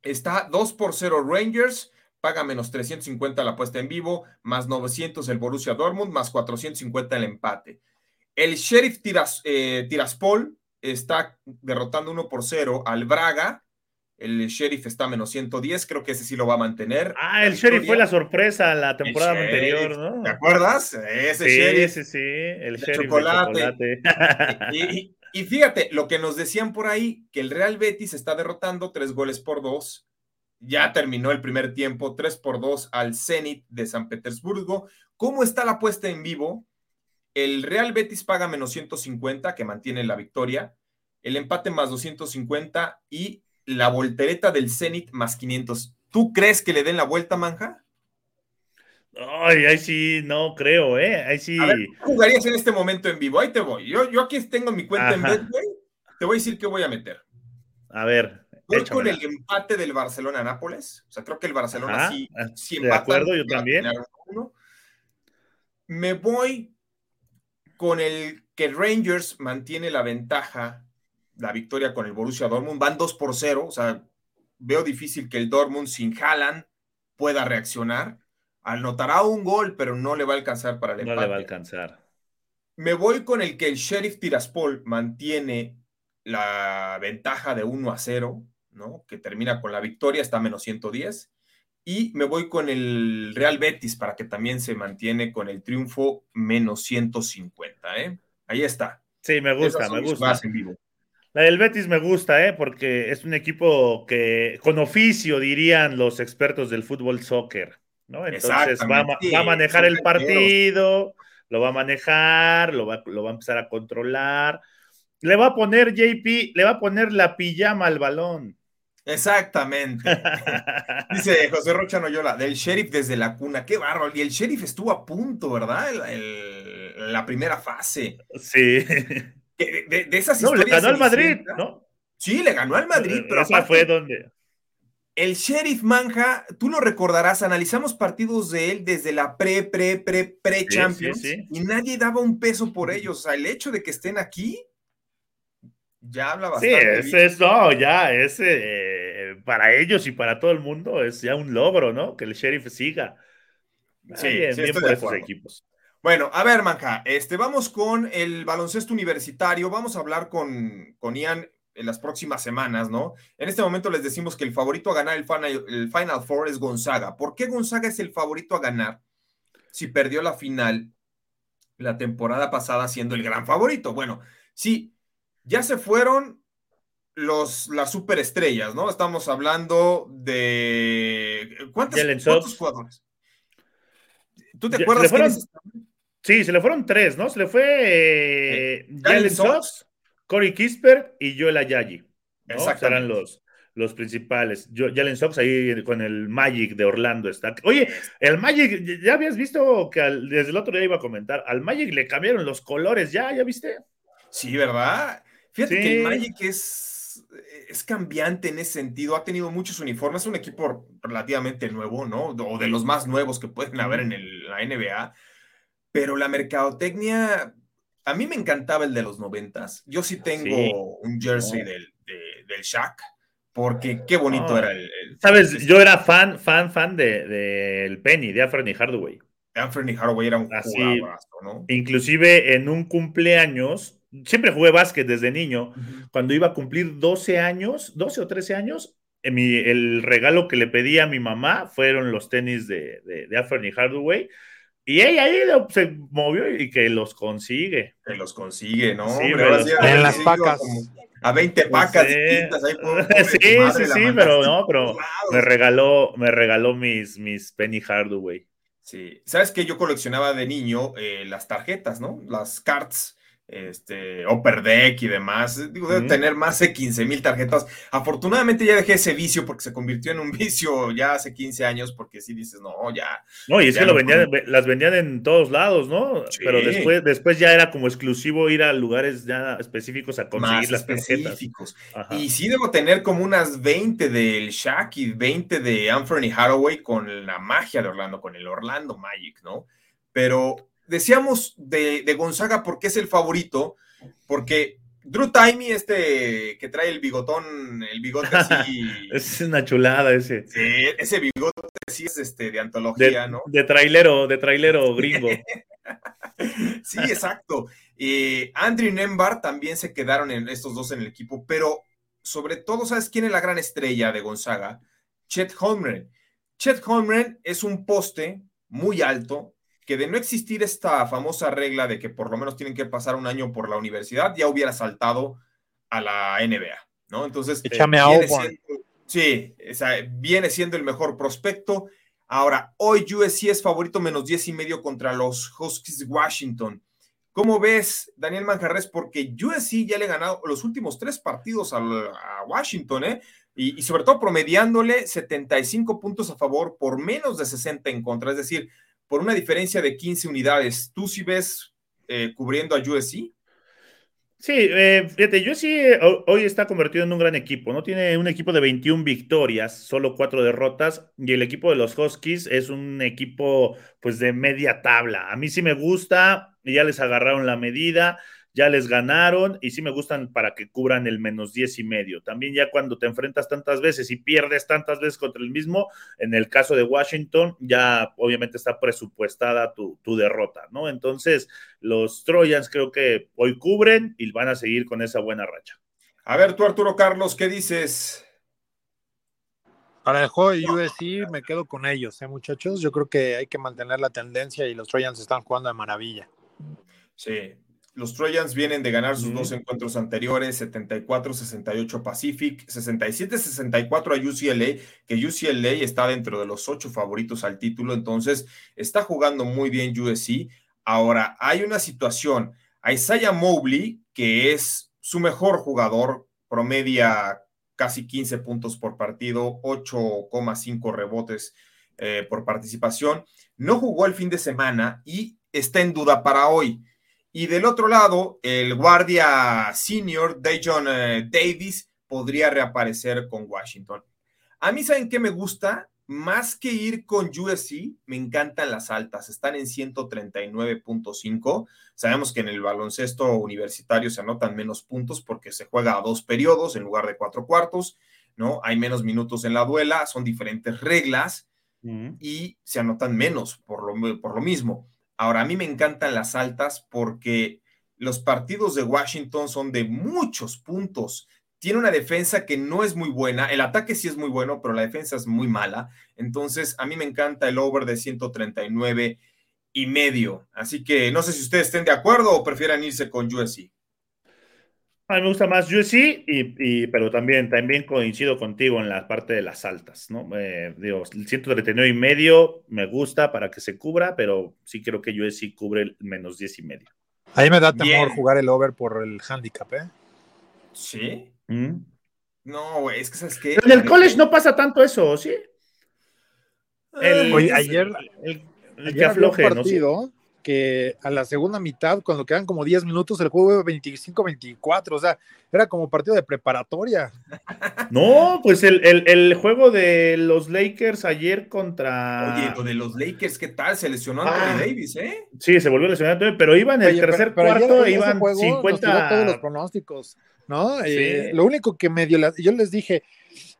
está 2 por 0 Rangers, paga menos 350 la apuesta en vivo, más 900 el Borussia Dortmund, más 450 el empate. El Sheriff eh, Tiraspol está derrotando 1 por 0 al Braga. El Sheriff está menos 110, creo que ese sí lo va a mantener. Ah, el Sheriff fue la sorpresa la temporada anterior, ¿no? ¿Te acuerdas? Ese sí, Sheriff. Sí, sí, el Sheriff chocolate. Y, y, fíjate, lo que nos decían por ahí, que el Real Betis está derrotando tres goles por dos. Ya terminó el primer tiempo, 3 por 2 al Zenit de San Petersburgo. ¿Cómo está la puesta en vivo? El Real Betis paga menos 150, que mantiene la victoria. El empate más 250 y la voltereta del Zenit más 500. ¿Tú crees que le den la vuelta, Manja? Ay, ahí sí, no creo, ¿eh? Ahí sí. ¿qué jugarías en este momento en vivo? Ahí te voy. Yo, yo aquí tengo mi cuenta en Betway. Te voy a decir qué voy a meter. A ver. Voy con el empate del Barcelona-Nápoles. O sea, creo que el Barcelona sí, ah, sí De acuerdo, yo también. Me voy con el que Rangers mantiene la ventaja, la victoria con el Borussia Dortmund. Van 2 por 0. O sea, veo difícil que el Dortmund sin Haaland pueda reaccionar. Anotará un gol, pero no le va a alcanzar para el empate. No le va a alcanzar. Me voy con el que el Sheriff Tiraspol mantiene la ventaja de 1 a 0, ¿no? Que termina con la victoria, está a menos 110. Y me voy con el Real Betis para que también se mantiene con el triunfo menos 150, ¿eh? Ahí está. Sí, me gusta, me gusta. La del Betis me gusta, ¿eh? Porque es un equipo que con oficio dirían los expertos del fútbol soccer, ¿no? Entonces va, a manejar el partido, lo va a manejar, lo va, lo va a empezar a controlar le va a poner JP, le va a poner la pijama al balón. Exactamente. Dice José Rocha Noyola, del sheriff desde la cuna. Qué bárbaro. Y el sheriff estuvo a punto, ¿verdad? la primera fase. Sí. De, esas no, le ganó al Madrid, ¿no? Sí, le ganó al Madrid, pero. Esa fue donde. El sheriff Manja, tú lo recordarás, analizamos partidos de él desde la pre, pre, pre, pre Champions y nadie daba un peso por ellos. O sea, el hecho de que estén aquí ya habla bastante. Sí, es eso, ya, es eh, para ellos y para todo el mundo es ya un logro, ¿no? Que el sheriff siga. Sí, bien, por esos equipos. Bueno, a ver, Manja, este, vamos con el baloncesto universitario. Vamos a hablar con, con Ian en las próximas semanas, ¿no? En este momento les decimos que el favorito a ganar el Final, el Final Four es Gonzaga. ¿Por qué Gonzaga es el favorito a ganar si perdió la final la temporada pasada siendo el gran favorito? Bueno, sí, ya se fueron los, las superestrellas, ¿no? Estamos hablando de. ¿Cuántos jugadores? ¿Tú te acuerdas? Sí, se le fueron tres, ¿no? Se le fue eh, Jalen Sox, Corey Kisper y Joel Ayayi. ¿no? Serán los, los principales. Jalen Sox ahí con el Magic de Orlando está. Oye, el Magic, ya habías visto que desde el otro día iba a comentar, al Magic le cambiaron los colores, ¿ya? ¿Ya viste? Sí, ¿verdad? Fíjate que el Magic es, es cambiante en ese sentido, ha tenido muchos uniformes, es un equipo relativamente nuevo, ¿no? O de los más nuevos que pueden haber en la NBA, pero la mercadotecnia, a mí me encantaba el de los noventas. Yo sí tengo un jersey del, del Shaq, porque qué bonito era el, Sabes, yo era fan, fan, fan del de, Penny, de Anthony Hardaway. Anthony Hardaway era un Así, ¿no? Inclusive en un cumpleaños siempre jugué básquet desde niño. Cuando iba a cumplir 12 años, 12 o 13 años, el regalo que le pedí a mi mamá fueron los tenis de, de, de Hardaway. Y ella ahí se movió y que los consigue. Que los consigue, ¿no? Sí, en las pacas. A 20 pacas sí, sí, sí, pero no, pero me regaló, me regaló mis, mis Penny Hardaway. Sí, sabes que yo coleccionaba de niño eh, las tarjetas, ¿no? Las cards este, Upper Deck y demás. Digo, debe tener más de 15 mil tarjetas. Afortunadamente ya dejé ese vicio porque se convirtió en un vicio ya hace 15 años, porque si dices, no, ya. No, y es que lo vendían, las vendían en todos lados, ¿no? Pero después, después ya era como exclusivo ir a lugares ya específicos a conseguir las específicos. Y sí debo tener como unas 20 del Shaq y 20 de Anthony Haraway con la magia de Orlando, con el Orlando Magic, ¿no? Pero decíamos de, Gonzaga porque es el favorito, porque Drew Timey, este que trae el bigotón, el bigote así. es una chulada ese. Sí, ese bigote sí es este de antología, ¿no? De trailero, de trailero gringo. sí, exacto. Eh, Andrew Nembar también se quedaron en estos dos en el equipo, pero sobre todo, ¿sabes quién es la gran estrella de Gonzaga? Chet Holmgren. Chet Holmgren es un poste muy alto, que de no existir esta famosa regla de que por lo menos tienen que pasar un año por la universidad, ya hubiera saltado a la NBA, ¿no? Entonces, Échame a sí, viene siendo el mejor prospecto. Ahora, hoy USC es favorito menos 10 y medio contra los Huskies Washington. ¿Cómo ves, Daniel Manjarres? Porque USC ya le ha ganado los últimos tres partidos a, Washington, ¿eh? Y, y, sobre todo promediándole 75 puntos a favor por menos de 60 en contra. Es decir, por una diferencia de 15 unidades. ¿Tú sí ves eh, cubriendo a USC? Sí, eh, fíjate, USC eh, hoy está convertido en un gran equipo, ¿no? Tiene un equipo de 21 victorias, solo cuatro derrotas, y el equipo de los Huskies es un equipo, pues, de media tabla. A mí sí me gusta, ya les agarraron la medida ya les ganaron y sí me gustan para que cubran el menos 10 y medio. También ya cuando te enfrentas tantas veces y pierdes tantas veces contra el mismo, en el caso de Washington, ya obviamente está presupuestada tu, derrota, ¿no? Entonces, los Trojans creo que hoy cubren y van a seguir con esa buena racha. A ver, tú Arturo Carlos, ¿qué dices? Para el juego de USC me quedo con ellos, ¿eh, muchachos? Yo creo que hay que mantener la tendencia y los Trojans están jugando de maravilla. Sí, los Trojans vienen de ganar sus dos encuentros anteriores, 74-68 Pacific, 67-64 a UCLA, que UCLA está dentro de los ocho favoritos al título, entonces está jugando muy bien USC. Ahora, hay una situación, a Isaiah Mobley, que es su mejor jugador, promedia casi 15 puntos por partido, 8,5 rebotes eh, por participación, no jugó el fin de semana y está en duda para hoy. Y del otro lado, el guardia senior, Dejon eh, Davis, podría reaparecer con Washington. A mí, ¿saben qué me gusta? Más que ir con USC, me encantan las altas. Están en 139.5. Sabemos que en el baloncesto universitario se anotan menos puntos porque se juega a dos periodos en lugar de cuatro cuartos, ¿no? Hay menos minutos en la duela, son diferentes reglas y se anotan menos por lo, por lo mismo. Ahora, a mí me encantan las altas porque los partidos de Washington son de muchos puntos. Tiene una defensa que no es muy buena. El ataque sí es muy bueno, pero la defensa es muy mala. Entonces, a mí me encanta el over de 139 y medio. Así que no sé si ustedes estén de acuerdo o prefieran irse con USC. A mí me gusta más USC, y, pero también, también coincido contigo en la parte de las altas, ¿no? Eh, digo, el 139 y medio me gusta para que se cubra, pero sí creo que USC cubre el menos 10 y medio. Ahí me da temor jugar el over por el handicap, ¿eh? ¿Sí? ¿Mm? No, es que sabes que. En el college no pasa tanto eso, ¿sí? El, Oye, ayer, el, que afloje, partido, que a la segunda mitad, cuando quedan como 10 minutos, el juego iba 25-24, o sea, era como partido de preparatoria. No, pues el, juego de los Lakers ayer contra. Oye, lo de los Lakers, ¿qué tal? Se lesionó Anthony ah. Davis, ¿eh? Sí, se volvió a lesionar, pero iban en el tercer cuarto, iban 50. todos los pronósticos, ¿no? Eh, lo único que me dio, yo les dije,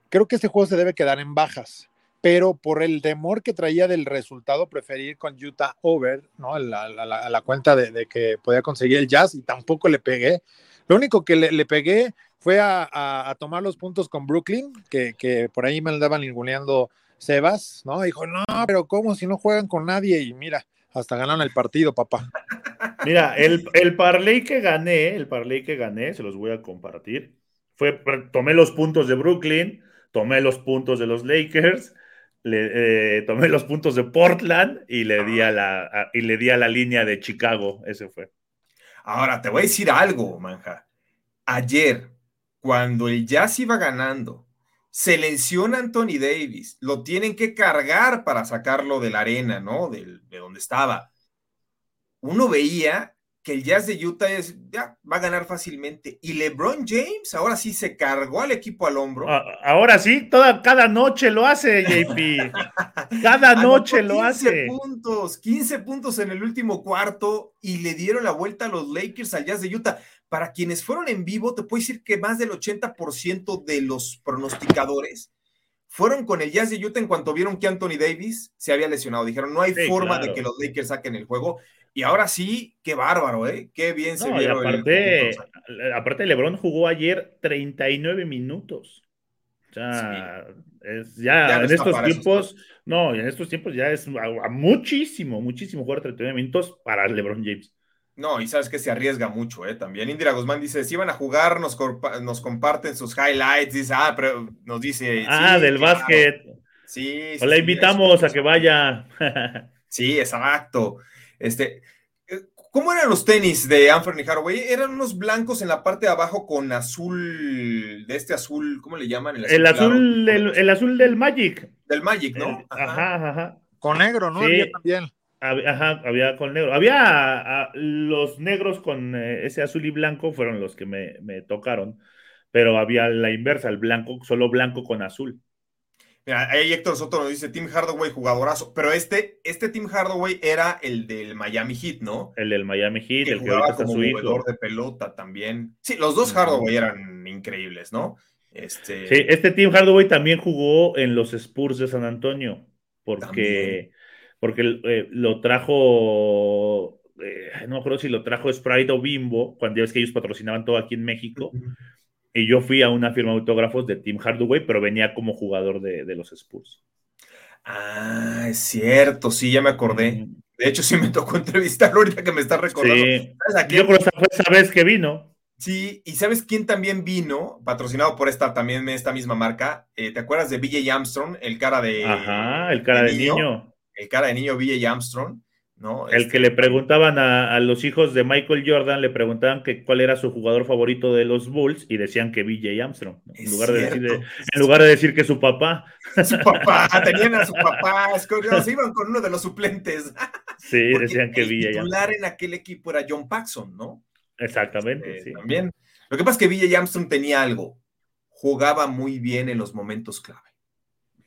creo que este juego se debe quedar en bajas pero por el temor que traía del resultado, preferir con Utah over, ¿no? La, la, cuenta de, que podía conseguir el jazz y tampoco le pegué. Lo único que le, pegué fue a, tomar los puntos con Brooklyn, que, por ahí me andaban ninguneando Sebas, ¿no? Dijo, no, pero ¿cómo si no juegan con nadie? Y mira, hasta ganaron el partido, papá. Mira, el, el parlay que gané, el parlay que gané, se los voy a compartir, fue, tomé los puntos de Brooklyn, tomé los puntos de los Lakers, le, eh, tomé los puntos de Portland y le, di a la, y le di a la línea de Chicago. Ese fue. Ahora, te voy a decir algo, Manja. Ayer, cuando el Jazz iba ganando, se lesiona Anthony Davis. Lo tienen que cargar para sacarlo de la arena, ¿no? De, de donde estaba. Uno veía que el Jazz de Utah es, ya, va a ganar fácilmente. Y LeBron James ahora sí se cargó al equipo al hombro. ahora sí, toda, cada noche lo hace, JP. cada noche lo hace. puntos, 15 puntos en el último cuarto y le dieron la vuelta a los Lakers al Jazz de Utah. para quienes fueron en vivo, te puedo decir que más del 80% de los pronosticadores fueron con el Jazz de Utah en cuanto vieron que Anthony Davis se había lesionado. Dijeron, no hay forma de que los Lakers saquen el juego. Y ahora sí, qué bárbaro, ¿eh? Qué bien se vio. Aparte, aparte, LeBron jugó ayer 39 minutos. O sea, es, ya, en estos tiempos, no, en estos tiempos ya es muchísimo, muchísimo jugar 39 minutos para LeBron James. No, y sabes que se arriesga mucho, ¿eh? También Indira Guzmán dice, si van a jugar, nos, nos comparten sus highlights, dice, ah, pero nos dice... Ah, del básquet. Sí. o la invitamos a que vaya. sí, exacto. Este, eh, ¿Cómo eran los tenis de Anthony Haraway? Eran unos blancos en la parte de abajo con azul, de este azul, ¿cómo le llaman? El azul, el azul, del Magic. Del Magic, ¿no? ajá, ajá, Con negro, ¿no? Sí. también. Ajá, había con negro. Había los negros con eh, ese azul y blanco fueron los que me, tocaron, pero había la inversa, el blanco, solo blanco con azul. Mira, ahí Héctor Soto nos dice Tim Hardaway, jugadorazo, pero este, este Tim Hardaway era el del Miami Heat, ¿no? El del Miami Heat, el que jugaba como jugador de pelota también. Sí, los dos Hardaway eran increíbles, ¿no? Este... Sí, este Tim Hardaway también jugó en los Spurs de San Antonio, porque porque eh, lo trajo, eh, no me acuerdo si lo trajo Sprite o Bimbo, cuando ya ves que ellos patrocinaban todo aquí en México. Y yo fui a una firma de autógrafos de Tim Hardaway, pero venía como jugador de, los Spurs. Ah, es cierto, sí, ya me acordé. De hecho, sí me tocó entrevistarlo ahorita que me está recordando. Sí. Yo creo que fue esa vez que vino. Sí, y ¿sabes quién también vino? Patrocinado por esta también esta misma marca. Eh, ¿Te acuerdas de BJ Armstrong, el cara de. Ajá, el cara de, niño el cara de niño BJ Armstrong, ¿no? El que este, le preguntaban a, los hijos de Michael Jordan, le preguntaban que cuál era su jugador favorito de los Bulls y decían que BJ Armstrong, en lugar, de decir, en lugar de decir que su papá. Su papá, tenían a su papá, se iban con uno de los suplentes. Sí, decían que BJ El titular en aquel equipo era John Paxson, ¿no? Exactamente, este, sí. También. Lo que pasa es que BJ Armstrong tenía algo, jugaba muy bien en los momentos clave,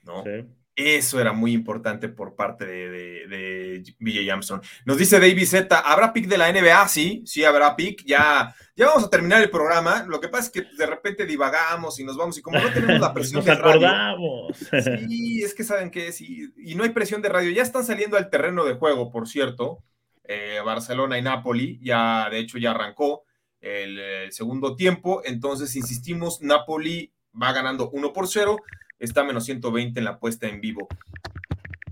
¿no? Sí. Eso era muy importante por parte de, de, BJ Armstrong. Nos dice David Z, ¿habrá pick de la NBA? Sí, sí habrá pick. Ya, ya vamos a terminar el programa. Lo que pasa es que de repente divagamos y nos vamos y como no tenemos la presión de radio. Sí, es que saben que sí. Y no hay presión de radio. Ya están saliendo al terreno de juego, por cierto. Eh, Barcelona y Napoli. Ya, de hecho, ya arrancó el, el segundo tiempo. Entonces, insistimos, Napoli va ganando 1 por 0 está menos 120 en la puesta en vivo.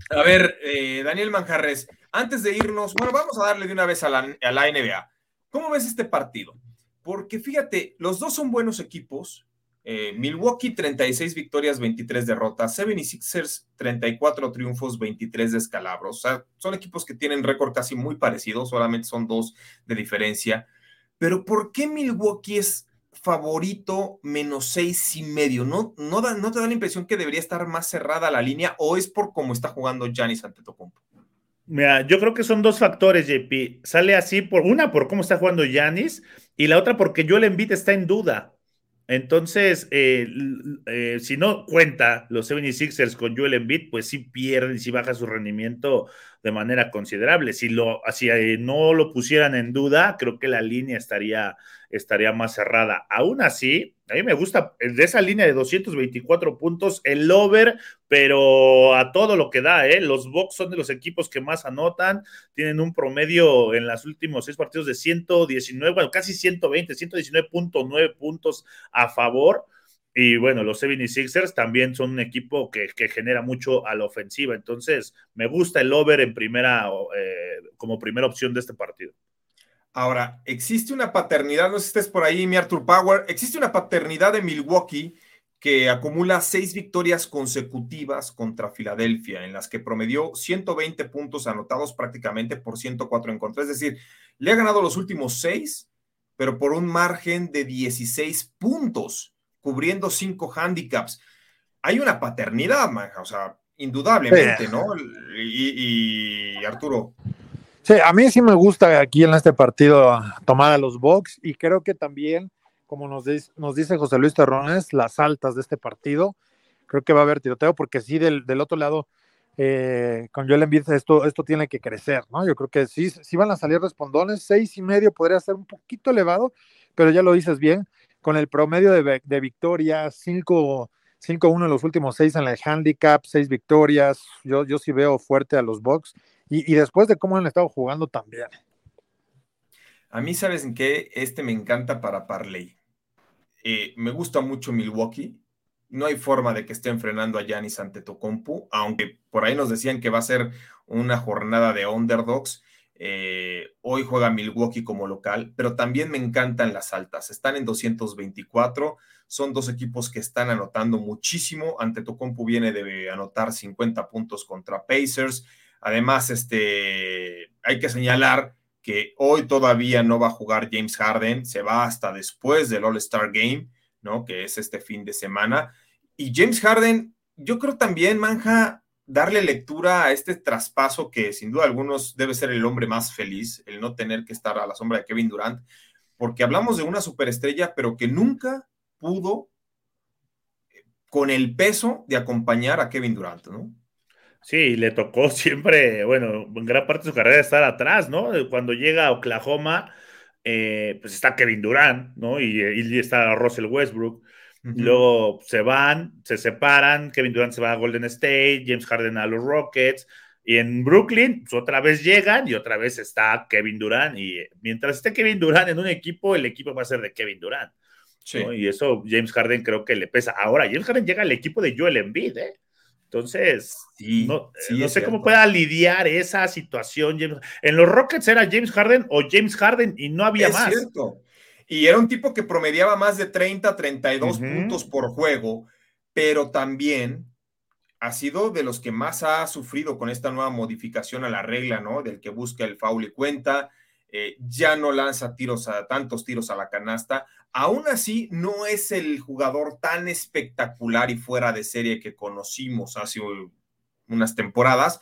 A ver, eh, Daniel Manjarres, antes de irnos, bueno, vamos a darle de una vez a la, NBA. ¿Cómo ves este partido? Porque fíjate, los dos son buenos equipos. Eh, Milwaukee 36 victorias, 23 derrotas. 76ers 34 triunfos, 23 descalabros. O sea, son equipos que tienen récord casi muy parecido, solamente son dos de diferencia. Pero ¿por qué Milwaukee es favorito menos seis y medio. ¿No, no, ¿No te da la impresión que debería estar más cerrada la línea o es por cómo está jugando Giannis Antetokounmpo? Mira, yo creo que son dos factores, JP. Sale así por una por cómo está jugando Giannis y la otra porque Joel Embiid está en duda. Entonces, eh, eh, si no cuenta los 76ers con Joel Embiid, pues sí pierden, sí baja su rendimiento de manera considerable. Si, lo, si eh, no lo pusieran en duda, creo que la línea estaría, estaría más cerrada. Aún así, a mí me gusta de esa línea de 224 puntos el over, pero a todo lo que da, ¿eh? Los Bucks son de los equipos que más anotan, tienen un promedio en los últimos seis partidos de 119, bueno, casi 120, 119.9 puntos a favor. Y bueno, los 76ers también son un equipo que, genera mucho a la ofensiva. Entonces, me gusta el over en primera, eh, como primera opción de este partido. Ahora, existe una paternidad, no sé si estés por ahí, mi Arthur Power, existe una paternidad de Milwaukee que acumula seis victorias consecutivas contra Filadelfia, en las que promedió 120 puntos anotados prácticamente por 104 en contra. Es decir, le ha ganado los últimos seis, pero por un margen de 16 puntos cubriendo cinco handicaps. Hay una paternidad, manja, o sea, indudablemente, ¿no? Y, Arturo. Sí, a mí sí me gusta aquí en este partido tomar a los box y creo que también, como nos, dice, nos dice José Luis Terrones, las altas de este partido, creo que va a haber tiroteo porque sí, del, otro lado, eh, con Joel Embiid esto, esto tiene que crecer, ¿no? Yo creo que sí, sí van a salir respondones, seis y medio podría ser un poquito elevado, pero ya lo dices bien, con el promedio de, de victorias, 5 5-1 en los últimos seis en el handicap, seis victorias. Yo, yo sí veo fuerte a los Bucks. Y, y, después de cómo han estado jugando también. A mí, ¿sabes en qué? Este me encanta para Parley. Eh, me gusta mucho Milwaukee. No hay forma de que estén frenando a Giannis Antetokounmpo, aunque por ahí nos decían que va a ser una jornada de underdogs. Eh, hoy juega Milwaukee como local, pero también me encantan las altas. Están en 224. Son dos equipos que están anotando muchísimo. Antetokounmpo viene de anotar 50 puntos contra Pacers. Además, este, hay que señalar que hoy todavía no va a jugar James Harden, se va hasta después del All-Star Game, ¿no? Que es este fin de semana. Y James Harden, yo creo también, Manja, darle lectura a este traspaso que sin duda algunos debe ser el hombre más feliz, el no tener que estar a la sombra de Kevin Durant, porque hablamos de una superestrella, pero que nunca pudo eh, con el peso de acompañar a Kevin Durant, ¿no? Sí, le tocó siempre, bueno, en gran parte de su carrera estar atrás, ¿no? Cuando llega a Oklahoma, eh, pues está Kevin Durant, ¿no? Y, y está Russell Westbrook. Uh -huh. Luego se van, se separan, Kevin Durant se va a Golden State, James Harden a los Rockets, y en Brooklyn pues otra vez llegan y otra vez está Kevin Durant, y mientras esté Kevin Durant en un equipo, el equipo va a ser de Kevin Durant. Sí. ¿no? Y eso James Harden creo que le pesa. Ahora, James Harden llega al equipo de Joel Embiid, ¿eh? Entonces, sí, no, sí, no sé cierto. cómo pueda lidiar esa situación. En los Rockets era James Harden o James Harden y no había es más. Cierto. Y era un tipo que promediaba más de 30, 32 uh -huh. puntos por juego, pero también ha sido de los que más ha sufrido con esta nueva modificación a la regla, ¿no? Del que busca el foul y cuenta, eh, ya no lanza tiros a tantos tiros a la canasta. Aún así, no es el jugador tan espectacular y fuera de serie que conocimos hace unas temporadas,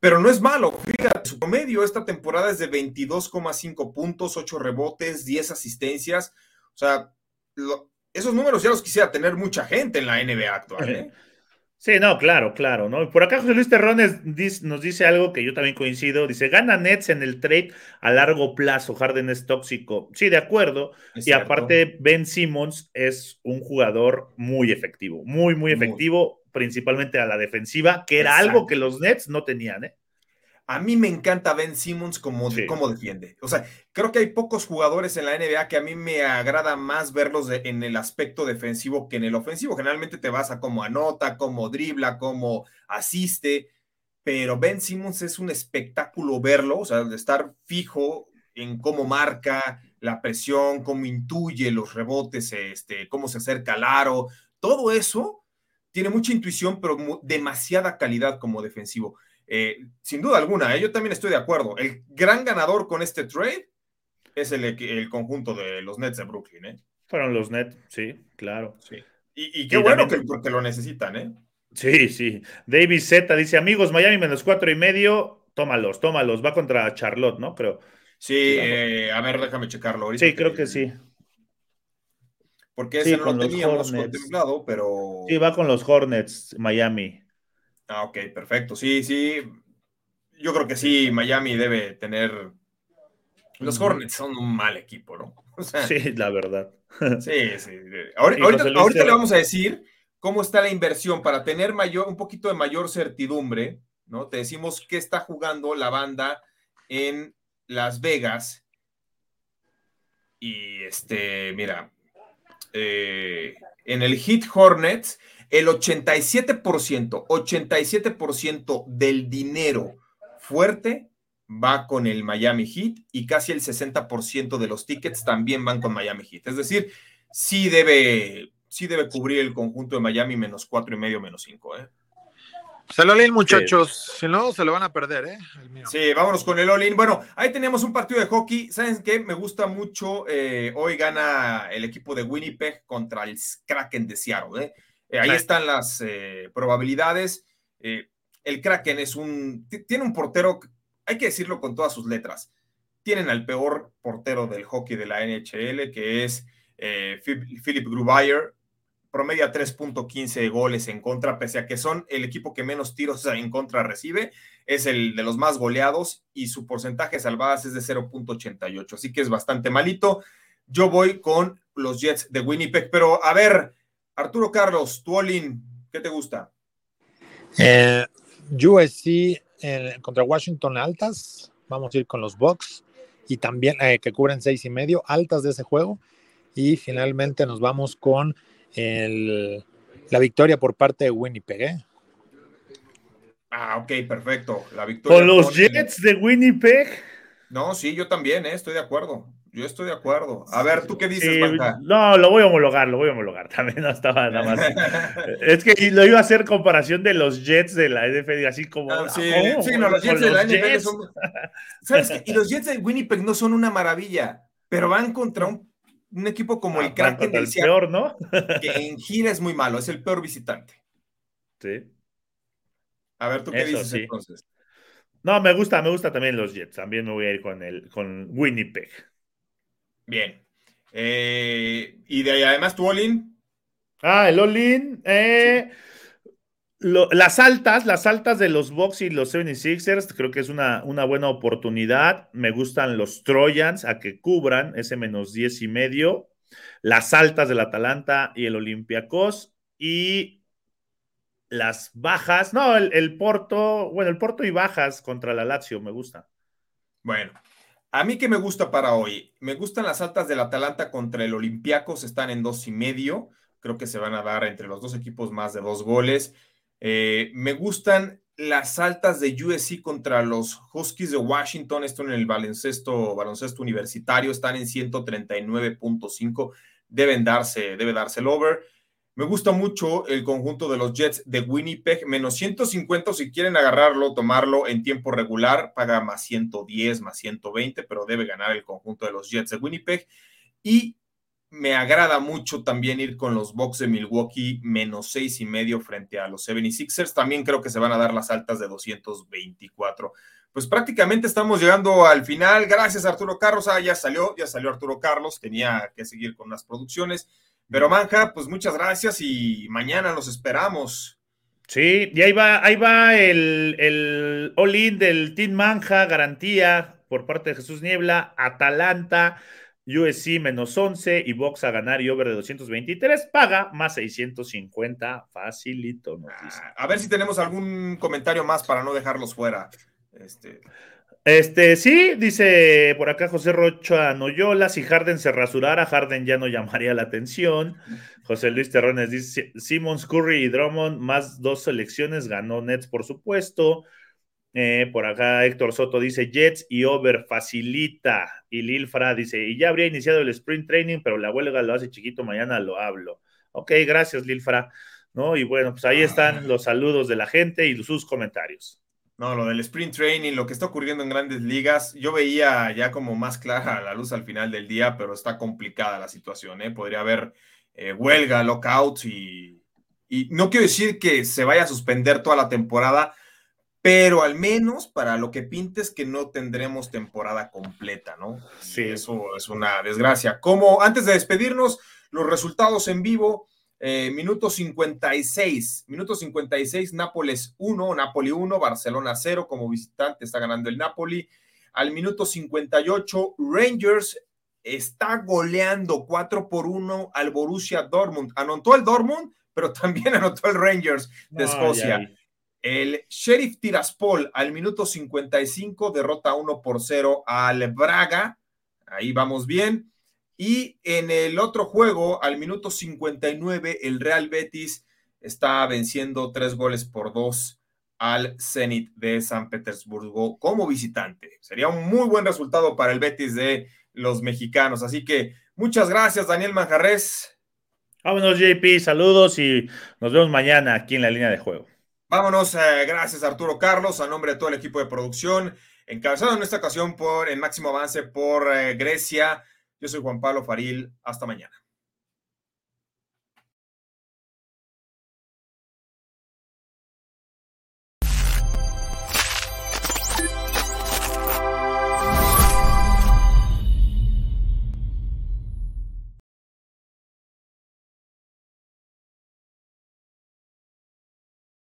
pero no es malo. Fíjate, su promedio esta temporada es de 22,5 puntos, 8 rebotes, 10 asistencias. O sea, lo, esos números ya los quisiera tener mucha gente en la NBA actual. ¿eh? Sí, no, claro, claro, ¿no? Por acá José Luis Terrones nos dice algo que yo también coincido. Dice, gana Nets en el trade a largo plazo. Harden es tóxico. Sí, de acuerdo. Es y cierto. aparte, Ben Simmons es un jugador muy efectivo, muy, muy efectivo, muy. principalmente a la defensiva, que era Exacto. algo que los Nets no tenían, ¿eh? A mí me encanta Ben Simmons como, sí. como defiende. O sea, creo que hay pocos jugadores en la NBA que a mí me agrada más verlos de, en el aspecto defensivo que en el ofensivo. Generalmente te vas a como anota, como dribla, como asiste, pero Ben Simmons es un espectáculo verlo, o sea, de estar fijo en cómo marca la presión, cómo intuye los rebotes, este, cómo se acerca al aro, todo eso tiene mucha intuición, pero demasiada calidad como defensivo. Eh, sin duda alguna, ¿eh? yo también estoy de acuerdo. El gran ganador con este trade es el, el conjunto de los Nets de Brooklyn. ¿eh? Fueron los Nets, sí, claro. Sí. Y, y qué y bueno también... que, lo necesitan, ¿eh? Sí, sí. David Z dice: Amigos, Miami menos cuatro y medio, tómalos, tómalos. Va contra Charlotte, ¿no? Creo. Sí, eh, a ver, déjame checarlo ahorita. Sí, creo que, que sí. Porque ese sí, no lo teníamos contemplado, pero. Sí, va con los Hornets, Miami. Ah, ok, perfecto. Sí, sí. Yo creo que sí, Miami debe tener. Los Hornets son un mal equipo, ¿no? O sea, sí, la verdad. Sí, sí. Ahorita, ahorita, ahorita le vamos a decir cómo está la inversión para tener mayor, un poquito de mayor certidumbre, ¿no? Te decimos qué está jugando la banda en Las Vegas. Y este, mira, eh, en el Hit Hornets el 87%, 87% del dinero fuerte va con el Miami Heat y casi el 60% de los tickets también van con Miami Heat. Es decir, sí debe, sí debe cubrir el conjunto de Miami menos cuatro y medio, menos cinco, ¿eh? Se lo leen, muchachos. Si no, se lo van a perder, ¿eh? Sí, vámonos con el all-in. Bueno, ahí tenemos un partido de hockey. ¿Saben qué? Me gusta mucho. Eh, hoy gana el equipo de Winnipeg contra el Kraken de Seattle, ¿eh? Eh, ahí están las eh, probabilidades. Eh, el Kraken es un. Tiene un portero, hay que decirlo con todas sus letras. Tienen al peor portero del hockey de la NHL, que es Philip Grubayer. Promedia 3.15 goles en contra, pese a que son el equipo que menos tiros en contra recibe. Es el de los más goleados y su porcentaje de salvadas es de 0.88. Así que es bastante malito. Yo voy con los Jets de Winnipeg. Pero a ver, Arturo Carlos, tu ¿qué te gusta? Eh, USC eh, contra Washington altas. Vamos a ir con los Bucks y también eh, que cubren seis y medio altas de ese juego. Y finalmente nos vamos con la victoria por parte de Winnipeg. ¿eh? Ah, ok, perfecto. La victoria. ¿Con los Jets de Winnipeg? No, sí, yo también, ¿eh? estoy de acuerdo. Yo estoy de acuerdo. A ver, ¿tú qué dices, No, lo voy a homologar, lo voy a homologar. También no estaba nada más. es que lo iba a hacer comparación de los Jets de la NFL, así como. Ah, sí, sí no, los Jets de la NFL son. ¿Sabes qué? Y los Jets de Winnipeg no son una maravilla, pero van contra un, un equipo como el ah, Kraken del peor, ¿no? que en gira es muy malo, es el peor visitante. Sí. A ver, ¿tú qué dices entonces? No, me gusta, me gusta también los Jets. También me voy a ir con el con Winnipeg. Bien. Eh, y de ahí además tu Olin. Ah, el Olin. Eh, las altas, las altas de los Bucks y los 76ers, creo que es una, una, buena oportunidad. Me gustan los Trojans a que cubran ese menos 10 y medio. Las altas del Atalanta y el Olympiacos. Y las bajas, no, el, el, Porto, bueno, el Porto y bajas contra la Lazio, me gusta. Bueno, a mí que me gusta para hoy, me gustan las altas del Atalanta contra el Olympiacos, están en dos y medio, creo que se van a dar entre los dos equipos más de dos goles. Eh, me gustan las altas de USC contra los Huskies de Washington, esto en el baloncesto, baloncesto universitario, están en 139.5, deben darse, debe darse el over. Me gusta mucho el conjunto de los Jets de Winnipeg, menos 150 si quieren agarrarlo, tomarlo en tiempo regular, paga más 110, más 120, pero debe ganar el conjunto de los Jets de Winnipeg. Y me agrada mucho también ir con los Bucks de Milwaukee, menos seis y medio frente a los 76ers. También creo que se van a dar las altas de 224. Pues prácticamente estamos llegando al final. Gracias Arturo Carlos. Ah, ya salió, ya salió Arturo Carlos. Tenía que seguir con las producciones. Pero Manja, pues muchas gracias y mañana los esperamos. Sí, y ahí va, ahí va el, el all-in del Team Manja, garantía por parte de Jesús Niebla, Atalanta, USC menos 11 y Box a ganar y over de 223, paga más 650, facilito. Ah, a ver si tenemos algún comentario más para no dejarlos fuera. Este, este, sí, dice por acá José Rocha Noyola, si Harden se rasurara, Harden ya no llamaría la atención. José Luis Terrones dice, Simmons, Curry y Drummond, más dos selecciones, ganó Nets, por supuesto. Eh, por acá Héctor Soto dice Jets y Over facilita. Y Lilfra dice, y ya habría iniciado el sprint training, pero la huelga lo hace chiquito, mañana lo hablo. Ok, gracias Lilfra. ¿No? Y bueno, pues ahí están los saludos de la gente y sus comentarios. No, lo del sprint training, lo que está ocurriendo en grandes ligas, yo veía ya como más clara la luz al final del día, pero está complicada la situación, ¿eh? Podría haber eh, huelga, lockouts y, y no quiero decir que se vaya a suspender toda la temporada, pero al menos para lo que pintes que no tendremos temporada completa, ¿no? Sí. eso es una desgracia. Como antes de despedirnos, los resultados en vivo. Eh, minuto 56, minuto 56, Nápoles 1, Napoli 1, Barcelona 0, como visitante está ganando el Napoli. Al minuto 58, Rangers está goleando 4 por 1 al Borussia Dortmund. Anotó el Dortmund, pero también anotó el Rangers de Escocia. El Sheriff Tiraspol al minuto 55 derrota 1 por 0 al Braga. Ahí vamos bien. Y en el otro juego, al minuto 59, el Real Betis está venciendo tres goles por dos al Zenit de San Petersburgo como visitante. Sería un muy buen resultado para el Betis de los mexicanos. Así que muchas gracias, Daniel Manjarres. Vámonos, JP, saludos y nos vemos mañana aquí en la línea de juego. Vámonos, eh, gracias Arturo Carlos, a nombre de todo el equipo de producción, encabezado en esta ocasión por el máximo avance por eh, Grecia. Yo soy Juan Pablo Faril. Hasta mañana.